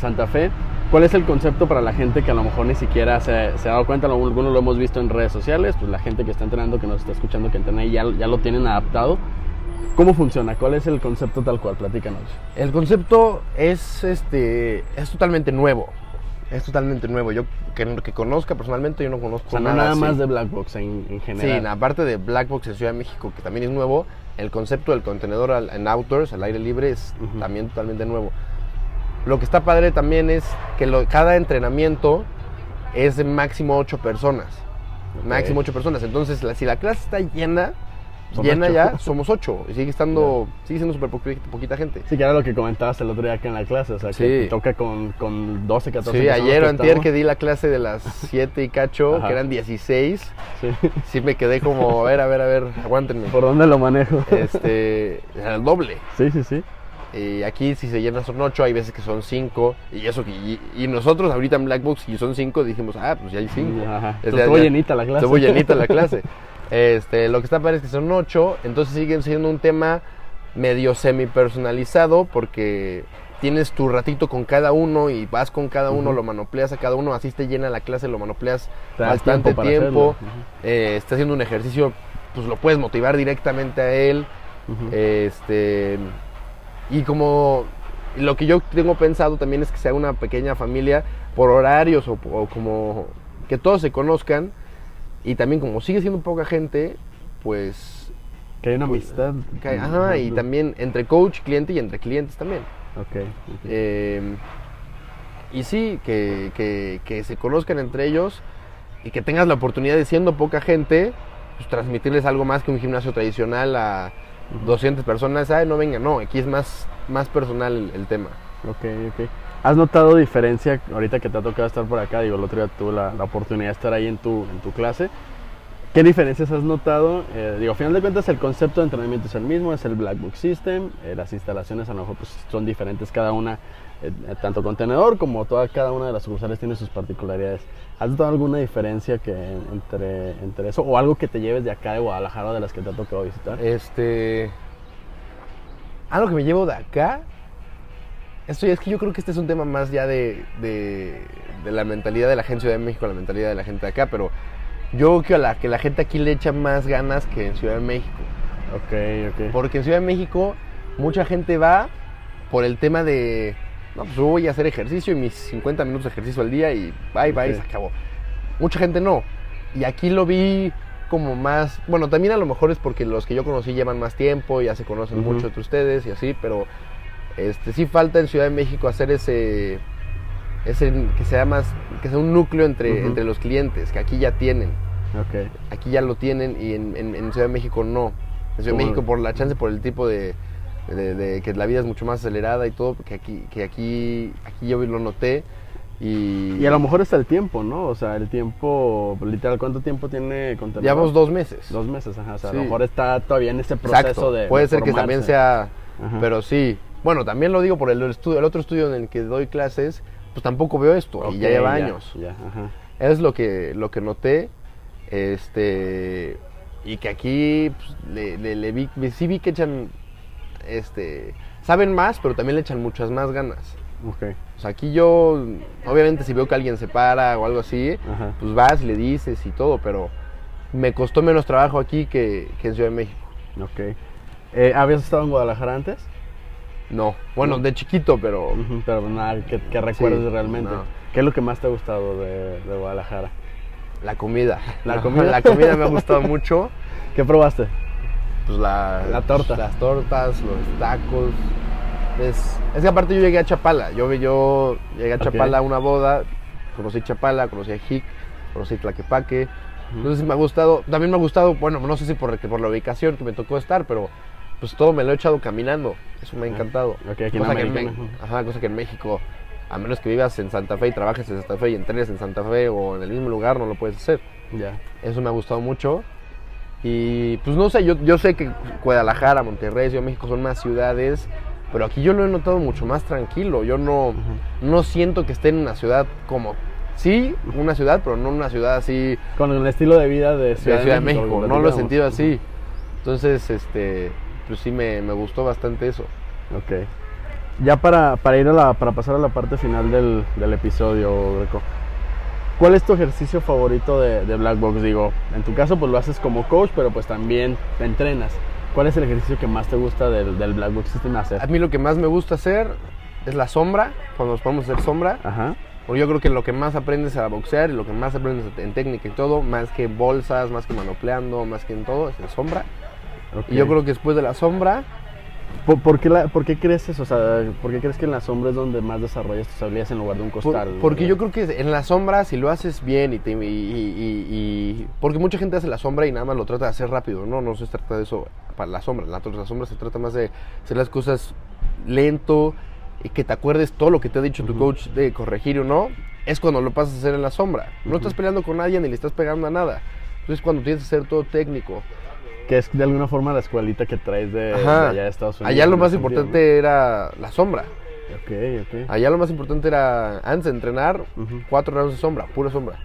Santa Fe. ¿Cuál es el concepto para la gente que a lo mejor ni siquiera se, se ha dado cuenta? Algunos lo hemos visto en redes sociales, pues la gente que está entrenando, que nos está escuchando, que entrena ahí, ya, ya lo tienen adaptado. ¿Cómo funciona? ¿Cuál es el concepto tal cual? Platícanos. El concepto es, este, es totalmente nuevo. Es totalmente nuevo. Yo que, que conozca personalmente, yo no conozco O sea, no nada, nada así. más de Black Box en, en Sí, general. aparte de Black Box en Ciudad de México, que también es nuevo, el concepto del contenedor al- en outdoors, al aire libre, es Ujú. también totalmente nuevo. Lo que está padre también es que lo- cada entrenamiento es de máximo ocho personas. Máximo ocho personas. Entonces, la- si la clase está llena, llena ocho. ya, somos ocho. Y sigue estando, sigue siendo súper poqui- poquita gente. Sí, que era lo que comentabas el otro día acá en la clase, o sea, que Sí. toca con, con 12, 14 Sí, ayer o antier que di la clase de las 7 y cacho, Ajá. que eran 16, Sí. sí me quedé como, a ver, a ver, a ver, aguántenme. ¿Por dónde lo manejo? Este, el doble. Sí, sí, sí. Aquí si se llena son 8, hay veces que son 5. Y eso que, y, y nosotros ahorita en Black Box, si son 5, dijimos, ah, pues ya hay 5. Ajá. Es Estuvo ya- llenita la clase. Estuvo llenita la clase. Este, lo que está padre es que son 8, entonces siguen siendo un tema medio semi personalizado porque tienes tu ratito con cada uno y vas con cada uno, lo manopleas a cada uno, así te llena la clase, lo manopleas bastante tiempo tiempo, eh, está haciendo un ejercicio, pues lo puedes motivar directamente a él. Este, y como lo que yo tengo pensado también es que sea una pequeña familia por horarios o, o como que todos se conozcan y también como sigue siendo poca gente, pues Que hay una amistad. que- ajá, y también entre coach, cliente y entre clientes también. Ok. ok. Eh, y sí, que, que- que se conozcan entre ellos y que tengas la oportunidad de siendo poca gente, pues transmitirles algo más que un gimnasio tradicional a 200 personas. Ay, no venga, no, aquí es más, más personal el, el tema. Ok, ok. ¿Has notado diferencia ahorita que te ha tocado estar por acá? Digo, el otro día tuve la, la oportunidad de estar ahí en tu, en tu clase. ¿Qué diferencias has notado? Eh, digo, a final de cuentas el concepto de entrenamiento es el mismo, es el Black Book System. eh, las instalaciones a lo mejor pues, son diferentes cada una, eh, tanto contenedor como toda cada una de las sucursales tiene sus particularidades. ¿Has notado alguna diferencia que entre, entre eso o algo que te lleves de acá de Guadalajara de las que te ha tocado visitar? Este. Algo que me llevo de acá Esto es que yo creo que este es un tema más ya de, de, de la mentalidad de la gente de Ciudad de México, la mentalidad de la gente de acá, pero yo creo que la, que la gente aquí le echa más ganas que en Ciudad de México. Ok, ok. Porque en Ciudad de México mucha gente va por el tema de, no, pues yo voy a hacer ejercicio y mis 50 minutos de ejercicio al día y bye, bye, se acabó. Mucha gente no. Y aquí lo vi como más, bueno, también a lo mejor es porque los que yo conocí llevan más tiempo, ya se conocen mucho entre ustedes y así, pero este sí falta en Ciudad de México hacer ese, ese que sea más, que sea un núcleo entre, entre los clientes, que aquí ya tienen Ok. aquí ya lo tienen y en, en- en Ciudad de México no. En Ciudad de. México por la chance, por el tipo de, de- de que la vida es mucho más acelerada y todo, que aquí, que aquí, aquí yo lo noté y, Y a lo mejor está el tiempo, ¿no? O sea, el tiempo, literal, ¿cuánto tiempo tiene contenedor? llevamos dos meses. Dos meses, ajá. O sea, a Sí. lo mejor está todavía en ese proceso Exacto. de. Puede de ser que también sea, Ajá. pero sí. Bueno, también lo digo por el, estudio, el otro estudio en el que doy clases, pues tampoco veo esto y ya lleva años. Ya, ajá. Es lo que, lo que noté. Este. Y que aquí pues, le, le- le vi, sí vi que echan. Este. Saben más, pero también le echan muchas más ganas. Ok. O sea, aquí yo. Obviamente, si veo que alguien se para o algo así, Ajá. pues vas y le dices y todo, pero me costó menos trabajo aquí que, que en Ciudad de México. Ok. Eh, ¿Habías estado en Guadalajara antes? No. Bueno, No. de chiquito, pero. Pero nada, que, que recuerdes Sí, realmente. no. ¿Qué es lo que más te ha gustado de, de Guadalajara? La comida. La comida. la comida me ha gustado mucho. ¿Qué probaste? Pues la, La torta. Las tortas, los tacos. Es, es que aparte yo llegué a Chapala. Yo, yo llegué a Ok. Chapala a una boda. Conocí Chapala, conocí a Jic, conocí Tlaquepaque. Entonces me ha gustado. También me ha gustado, bueno, no sé si por, por la ubicación que me tocó estar, pero pues todo me lo he echado caminando. Eso me ha encantado. ok, aquí en cosa, que en Americana, Me- ajá. cosa que en México, a menos que vivas en Santa Fe y trabajes en Santa Fe y entrenes en Santa Fe o en el mismo lugar, no lo puedes hacer. Ya. Eso me ha gustado mucho. Y pues no sé, yo, yo sé que Guadalajara, Monterrey, Ciudad de México son más ciudades, pero aquí yo lo he notado mucho más tranquilo. Yo no, no siento que esté en una ciudad como, sí, una ciudad, pero no una ciudad así Con el estilo de vida de de Ciudad, de México. No lo he sentido así. Entonces, este, pues sí me, me gustó bastante eso. Ok. Ya para, para ir a la, para pasar a la parte final del, del episodio, Greco. ¿Cuál es tu ejercicio favorito de, de Black Box? Digo, en tu caso pues lo haces como coach, pero pues también te entrenas. ¿Cuál es el ejercicio que más te gusta del, del Black Box System A hacer? mí lo que más me gusta hacer es la sombra, cuando nos podemos hacer sombra. Ajá. Porque yo creo que lo que más aprendes a boxear y lo que más aprendes en técnica y todo, más que bolsas, más que manopleando, más que en todo, es en sombra. ok. Y yo creo que después de la sombra, ¿Por, por qué la- por qué crees eso? O sea, ¿por qué crees que en la sombra es donde más desarrollas tus habilidades en lugar de un por- costal? porque yo creo que en la sombra, si lo haces bien y, te- y- y- y- y- Porque mucha gente hace la sombra y nada más lo trata de hacer rápido, no, no se trata de eso para la sombra. La, la sombra se trata más de hacer las cosas lento y que te acuerdes todo lo que te ha dicho tu coach de corregir o no. Es cuando lo pasas a hacer en la sombra. No estás peleando con nadie ni le estás pegando a nada. Entonces cuando tienes que hacer todo técnico. Que es de alguna forma la escuelita que traes de, de allá de Estados Unidos. Allá lo más importante era la sombra. ¿no? Allá lo más importante era, antes de entrenar, Ujú. cuatro rounds de sombra, pura sombra.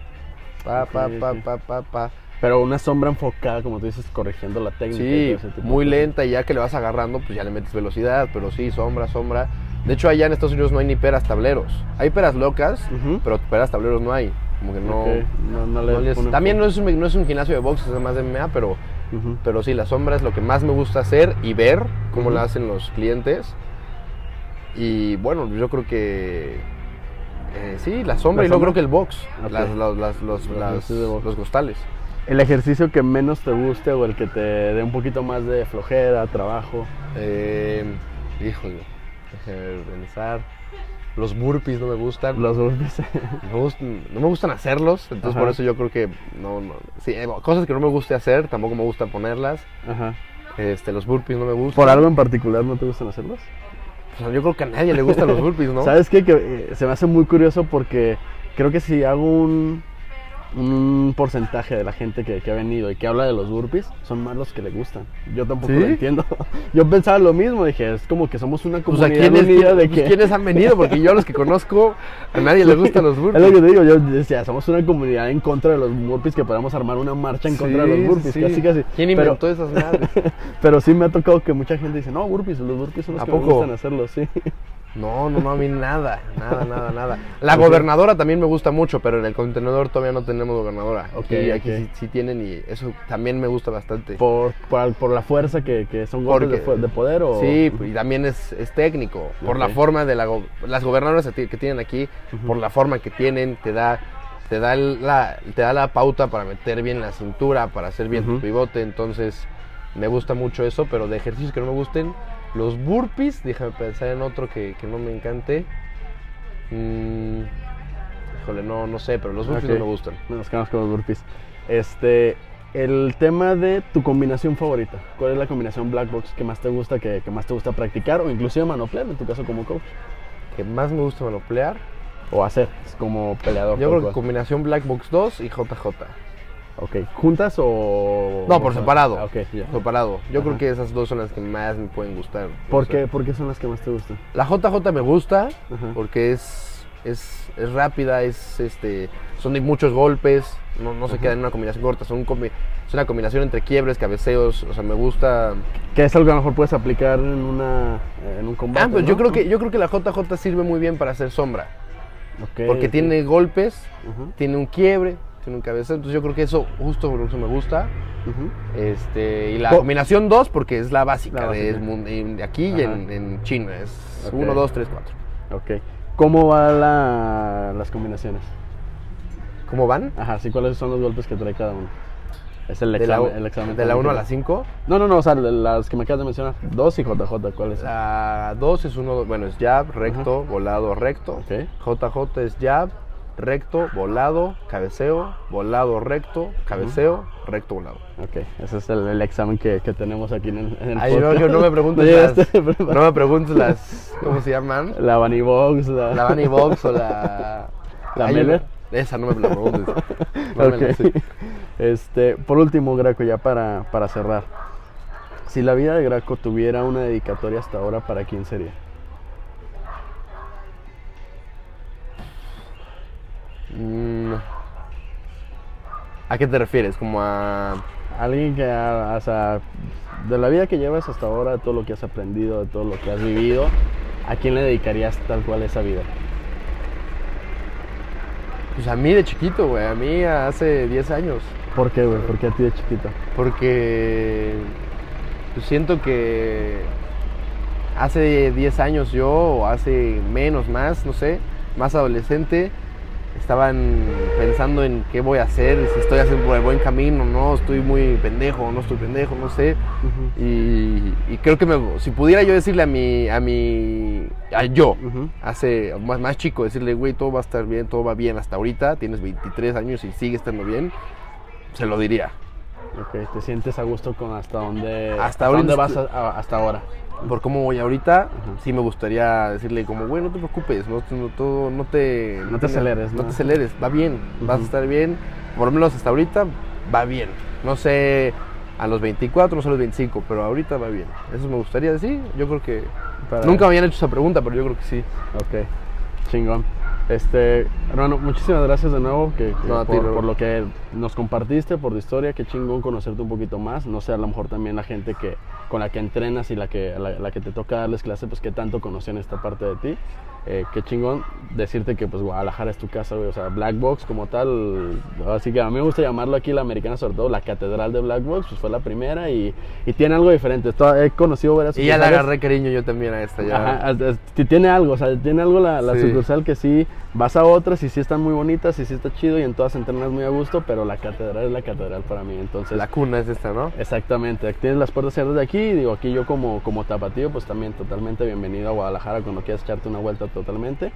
Pa, pa, Ok, pa, pa, pa, pa. Pero una sombra enfocada, como tú dices, corrigiendo la técnica. y Sí, de muy lenta y ya que le vas agarrando, pues ya le metes velocidad, pero sí, sombra, sombra. De hecho, allá en Estados Unidos no hay ni peras tableros. Hay peras locas, Ujú. pero peras tableros no hay. Como que no... No, no le no les- también no es, un, no es un gimnasio de box, es más de MMA, pero, Pero sí, la sombra es lo que más me gusta hacer y ver cómo Ujú. la hacen los clientes. Y bueno, yo creo que... eh, sí, la sombra ¿La y luego creo que el box, las- los, las- box. los costales. El ejercicio que menos te guste o el que te dé un poquito más de flojera, trabajo. Eh, híjole, pensar. Los burpees no me gustan. Los burpees. Me gustan- no me gustan hacerlos, entonces Ajá. por eso yo creo que no, no. Sí, eh, cosas que no me guste hacer, tampoco me gusta ponerlas. Ajá. Este, los burpees no me gustan. ¿Por algo en particular no te gustan hacerlos? Pues, yo creo que a nadie le gustan los burpees, ¿no? ¿Sabes qué? Que eh, se me hace muy curioso porque creo que si hago un, un porcentaje de la gente que, que ha venido y que habla de los burpees, son más los que le gustan. Yo tampoco ¿Sí? lo entiendo. Yo pensaba lo mismo, dije, es como que somos una Pues, ¿a comunidad quiénes, unida de pues, que... ¿quiénes han venido? Porque yo los que conozco, a nadie le gustan los Es burpees. lo que te digo, yo decía, somos una comunidad en contra de los burpees que podamos armar una marcha en contra de los burpees, sí. casi casi. ¿Quién Pero- inventó esas madres? Pero sí me ha tocado que mucha gente dice, no, burpees, los burpees son los ¿A que me poco? gustan hacerlos, sí. No, no, no, a mí nada, nada, nada, nada. La gobernadora también me gusta mucho, pero en el contenedor todavía no tenemos gobernadora. Ok, y aquí ok. sí, sí tienen y eso también me gusta bastante. Por, por, por la fuerza que, que son golpes de, Porque- fu- de poder o... Sí, y también es, es técnico. Por la forma de la go- las gobernadoras que ti- que tienen aquí, por la forma que tienen, te da te da la te da la pauta para meter bien la cintura, para hacer bien Ujú. tu pivote, entonces me gusta mucho eso, pero de ejercicios que no me gusten, los burpees, déjame pensar en otro que, que no me encante. Mm, híjole, no, no sé, pero los burpees no me gustan. Nos quedamos con los burpees. Este, el tema de tu combinación favorita. ¿Cuál es la combinación black box que más te gusta, que, que más te gusta practicar o inclusive manoplear en tu caso como coach? Que más me gusta manoplear. O hacer es como peleador. Yo creo que combinación Black Box 2 y JJ. Ok, ¿juntas o...? No, por separado. ah, ok, ya. Separado. Yo Ajá. creo que esas dos son las que más me pueden gustar. ¿Por O sea, qué, ¿Por qué son las que más te gustan? La JJ me gusta Ajá. porque es, es, es rápida, es este, son de muchos golpes, no, no se queda en una combinación corta, son un combi- es una combinación entre quiebres, cabeceos, o sea, me gusta. Que es algo que a lo mejor puedes aplicar en una en un combate. Ah, pues yo creo que yo creo que la JJ sirve muy bien para hacer sombra, Ok, porque tiene golpes, tiene un quiebre, tiene un cabeceo, entonces yo creo que eso justo por eso me gusta. ujú. Este, y la Co- combinación 2 porque es la básica, La de, básica. mun- en- aquí y Ajá. en, en China, es Ok. 1, 2, 3, 4. Ok. ¿Cómo van la, las combinaciones? ¿Cómo van? Ajá, sí, ¿cuáles son los golpes que trae cada uno? Es el De la, examen. examen de la 1 a la que- 5. No, no, no, o sea, de las que me acabas de mencionar. Dos y JJ, ¿cuáles? La 2 es uno, bueno, es jab, recto, volado, recto. Ok. JJ es jab, recto, volado, cabeceo, volado, recto, cabeceo, recto, volado. Ok, ese es el, el examen que, que tenemos aquí en el, en el Ay, no, que no me preguntes No las, no me preguntes las, ¿cómo se llaman? La Bunny Box, la... La Bunny Box o la... ¿La Hay Meller? una- Esa no me la preguntes. No me la sé. Este, por último, Graco, ya para, para cerrar. Si la vida de Graco tuviera una dedicatoria hasta ahora, ¿para quién sería? Mm. ¿A qué te refieres? Como a... Alguien que, o sea, de la vida que llevas hasta ahora, de todo lo que has aprendido, de todo lo que has vivido, ¿a quién le dedicarías tal cual esa vida? Pues a mí de chiquito, güey. A mí hace 10 años. ¿Por qué, güey? ¿Por qué a ti de chiquito? Porque pues, siento que hace 10 años yo, o hace menos, más, no sé, más adolescente, estaban pensando en qué voy a hacer, si estoy haciendo por el buen camino, no, estoy muy pendejo, no estoy pendejo, no sé. Y, y creo que me- si pudiera yo decirle a mi, a mi, a yo, hace más, más chico, decirle, güey, todo va a estar bien, todo va bien hasta ahorita, tienes 23 años y sigue estando bien, se lo diría. Ok, ¿te sientes a gusto con hasta dónde, Hasta dónde vas estoy- a- a- hasta ahora? Por cómo voy ahorita, sí me gustaría decirle como, güey, no te preocupes, no, no, todo- no te... No te aceleres, No te aceleres, va bien, vas a estar bien, por lo menos hasta ahorita va bien. No sé a los 24, no sé a los 25, pero ahorita va bien. Eso me gustaría decir, yo creo que... Para- Nunca me habían hecho esa pregunta, pero yo creo que sí. Ok, chingón. Este, hermano, muchísimas gracias de nuevo que, No, ti, por lo que nos compartiste, por tu historia, qué chingón conocerte un poquito más. No sé, a lo mejor también la gente que con la que entrenas y la que, la, la que te toca darles clase, pues qué tanto conocen esta parte de ti. Eh, qué chingón decirte que pues Guadalajara es tu casa, güey. O sea, Black Box como tal, así que a mí me gusta llamarlo aquí la americana, sobre todo la catedral de Black Box, pues fue la primera y, y tiene algo diferente. Esto- He conocido varias Y ya le agarré cariño yo también a esta. Ya. Ajá, tiene algo, o sea, tiene algo la, la Sí. sucursal que sí vas a otras y sí están muy bonitas y sí está chido y en todas entrenas muy a gusto, pero la catedral es la catedral para mí, entonces La cuna es esta, ¿no? exactamente, tienes las puertas cerradas de aquí y digo, aquí yo como, como tapatío pues también totalmente bienvenido a Guadalajara cuando quieras echarte una vuelta totalmente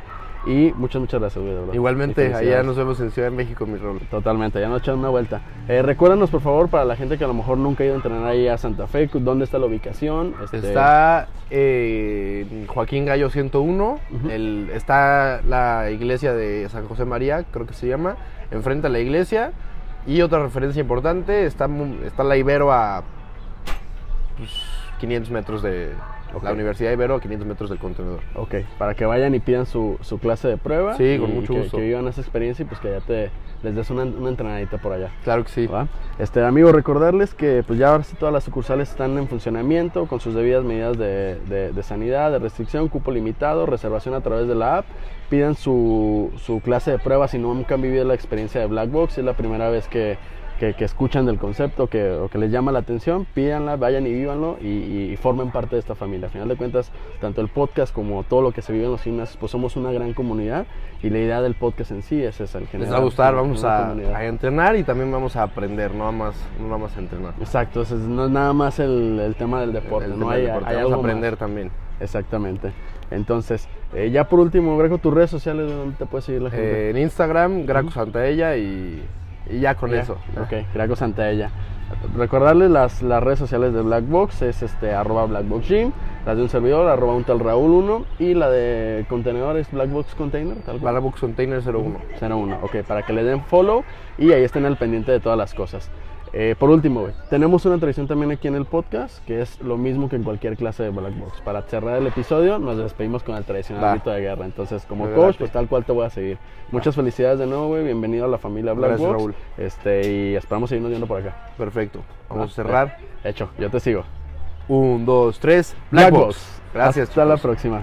y muchas, muchas gracias, güey, de verdad. Igualmente, allá nos vemos en Ciudad de México, mi rol. Totalmente, ya nos echan una vuelta. Eh, recuérdanos, por favor, para la gente que a lo mejor nunca ha ido a entrenar ahí a Santa Fe, ¿dónde está la ubicación? Este, Está eh, Joaquín Gallo 101, Ujú. el, está la iglesia de San José María, creo que se llama, enfrente a la iglesia. Y otra referencia importante, está, está la Ibero a pues, 500 metros de, Ok. La Universidad Ibero a 500 metros del contenedor. Ok, para que vayan y pidan su, su clase de prueba. Sí, con mucho que, gusto. Que vivan esa experiencia y pues que ya te les des una, una entrenadita por allá. Claro que sí. ¿va? Este, amigos, recordarles que pues ya ahora sí todas las sucursales están en funcionamiento con sus debidas medidas de, de- de sanidad, de restricción, cupo limitado, reservación a través de la app. Pidan su, su clase de prueba si nunca han vivido la experiencia de Black Box, es la primera vez que, que- que escuchan del concepto que, o que les llama la atención, pídanla, vayan y vívanlo y, formen parte de esta familia. Al final de cuentas, tanto el podcast como todo lo que se vive en los gimnasios, pues somos una gran comunidad y la idea del podcast en sí es esa, el Les generar va a gustar, vamos a, entrenar y también vamos a aprender, no nada más, no nada más a entrenar. Exacto, es- no es nada más el, el tema del deporte, El no tema hay, del deporte, hay vamos a más. aprender también. Exactamente. Entonces, eh, ya por último, Greco, tus redes sociales, ¿dónde te puede seguir la gente? Eh, en Instagram, Graco Santaella y, y ya con Ya, eso. Ok, Graco Santaella. Recordarles las, las redes sociales de Black Box, es este arroba Black Box Gym, la de un servidor, arroba un tal Raúl 1 y la de contenedor es Black Box Container, tal cual. Blackbox Container 01. 01, ok, para que le den follow y ahí estén al pendiente de todas las cosas. Eh, por último, tenemos una tradición también aquí en el podcast que es lo mismo que en cualquier clase de Black Box. Para cerrar el episodio, nos despedimos con el tradicional grito de guerra. Entonces, como coach, pues tal cual te voy a seguir. Muchas felicidades de nuevo, güey. Bienvenido a la familia Black Gracias, Box. Raúl. Este, y esperamos seguirnos viendo por acá. Perfecto. Vamos Va, a cerrar. Hecho, yo te sigo. Un, dos, tres. Black Black Box. Box. Gracias. Hasta la próxima.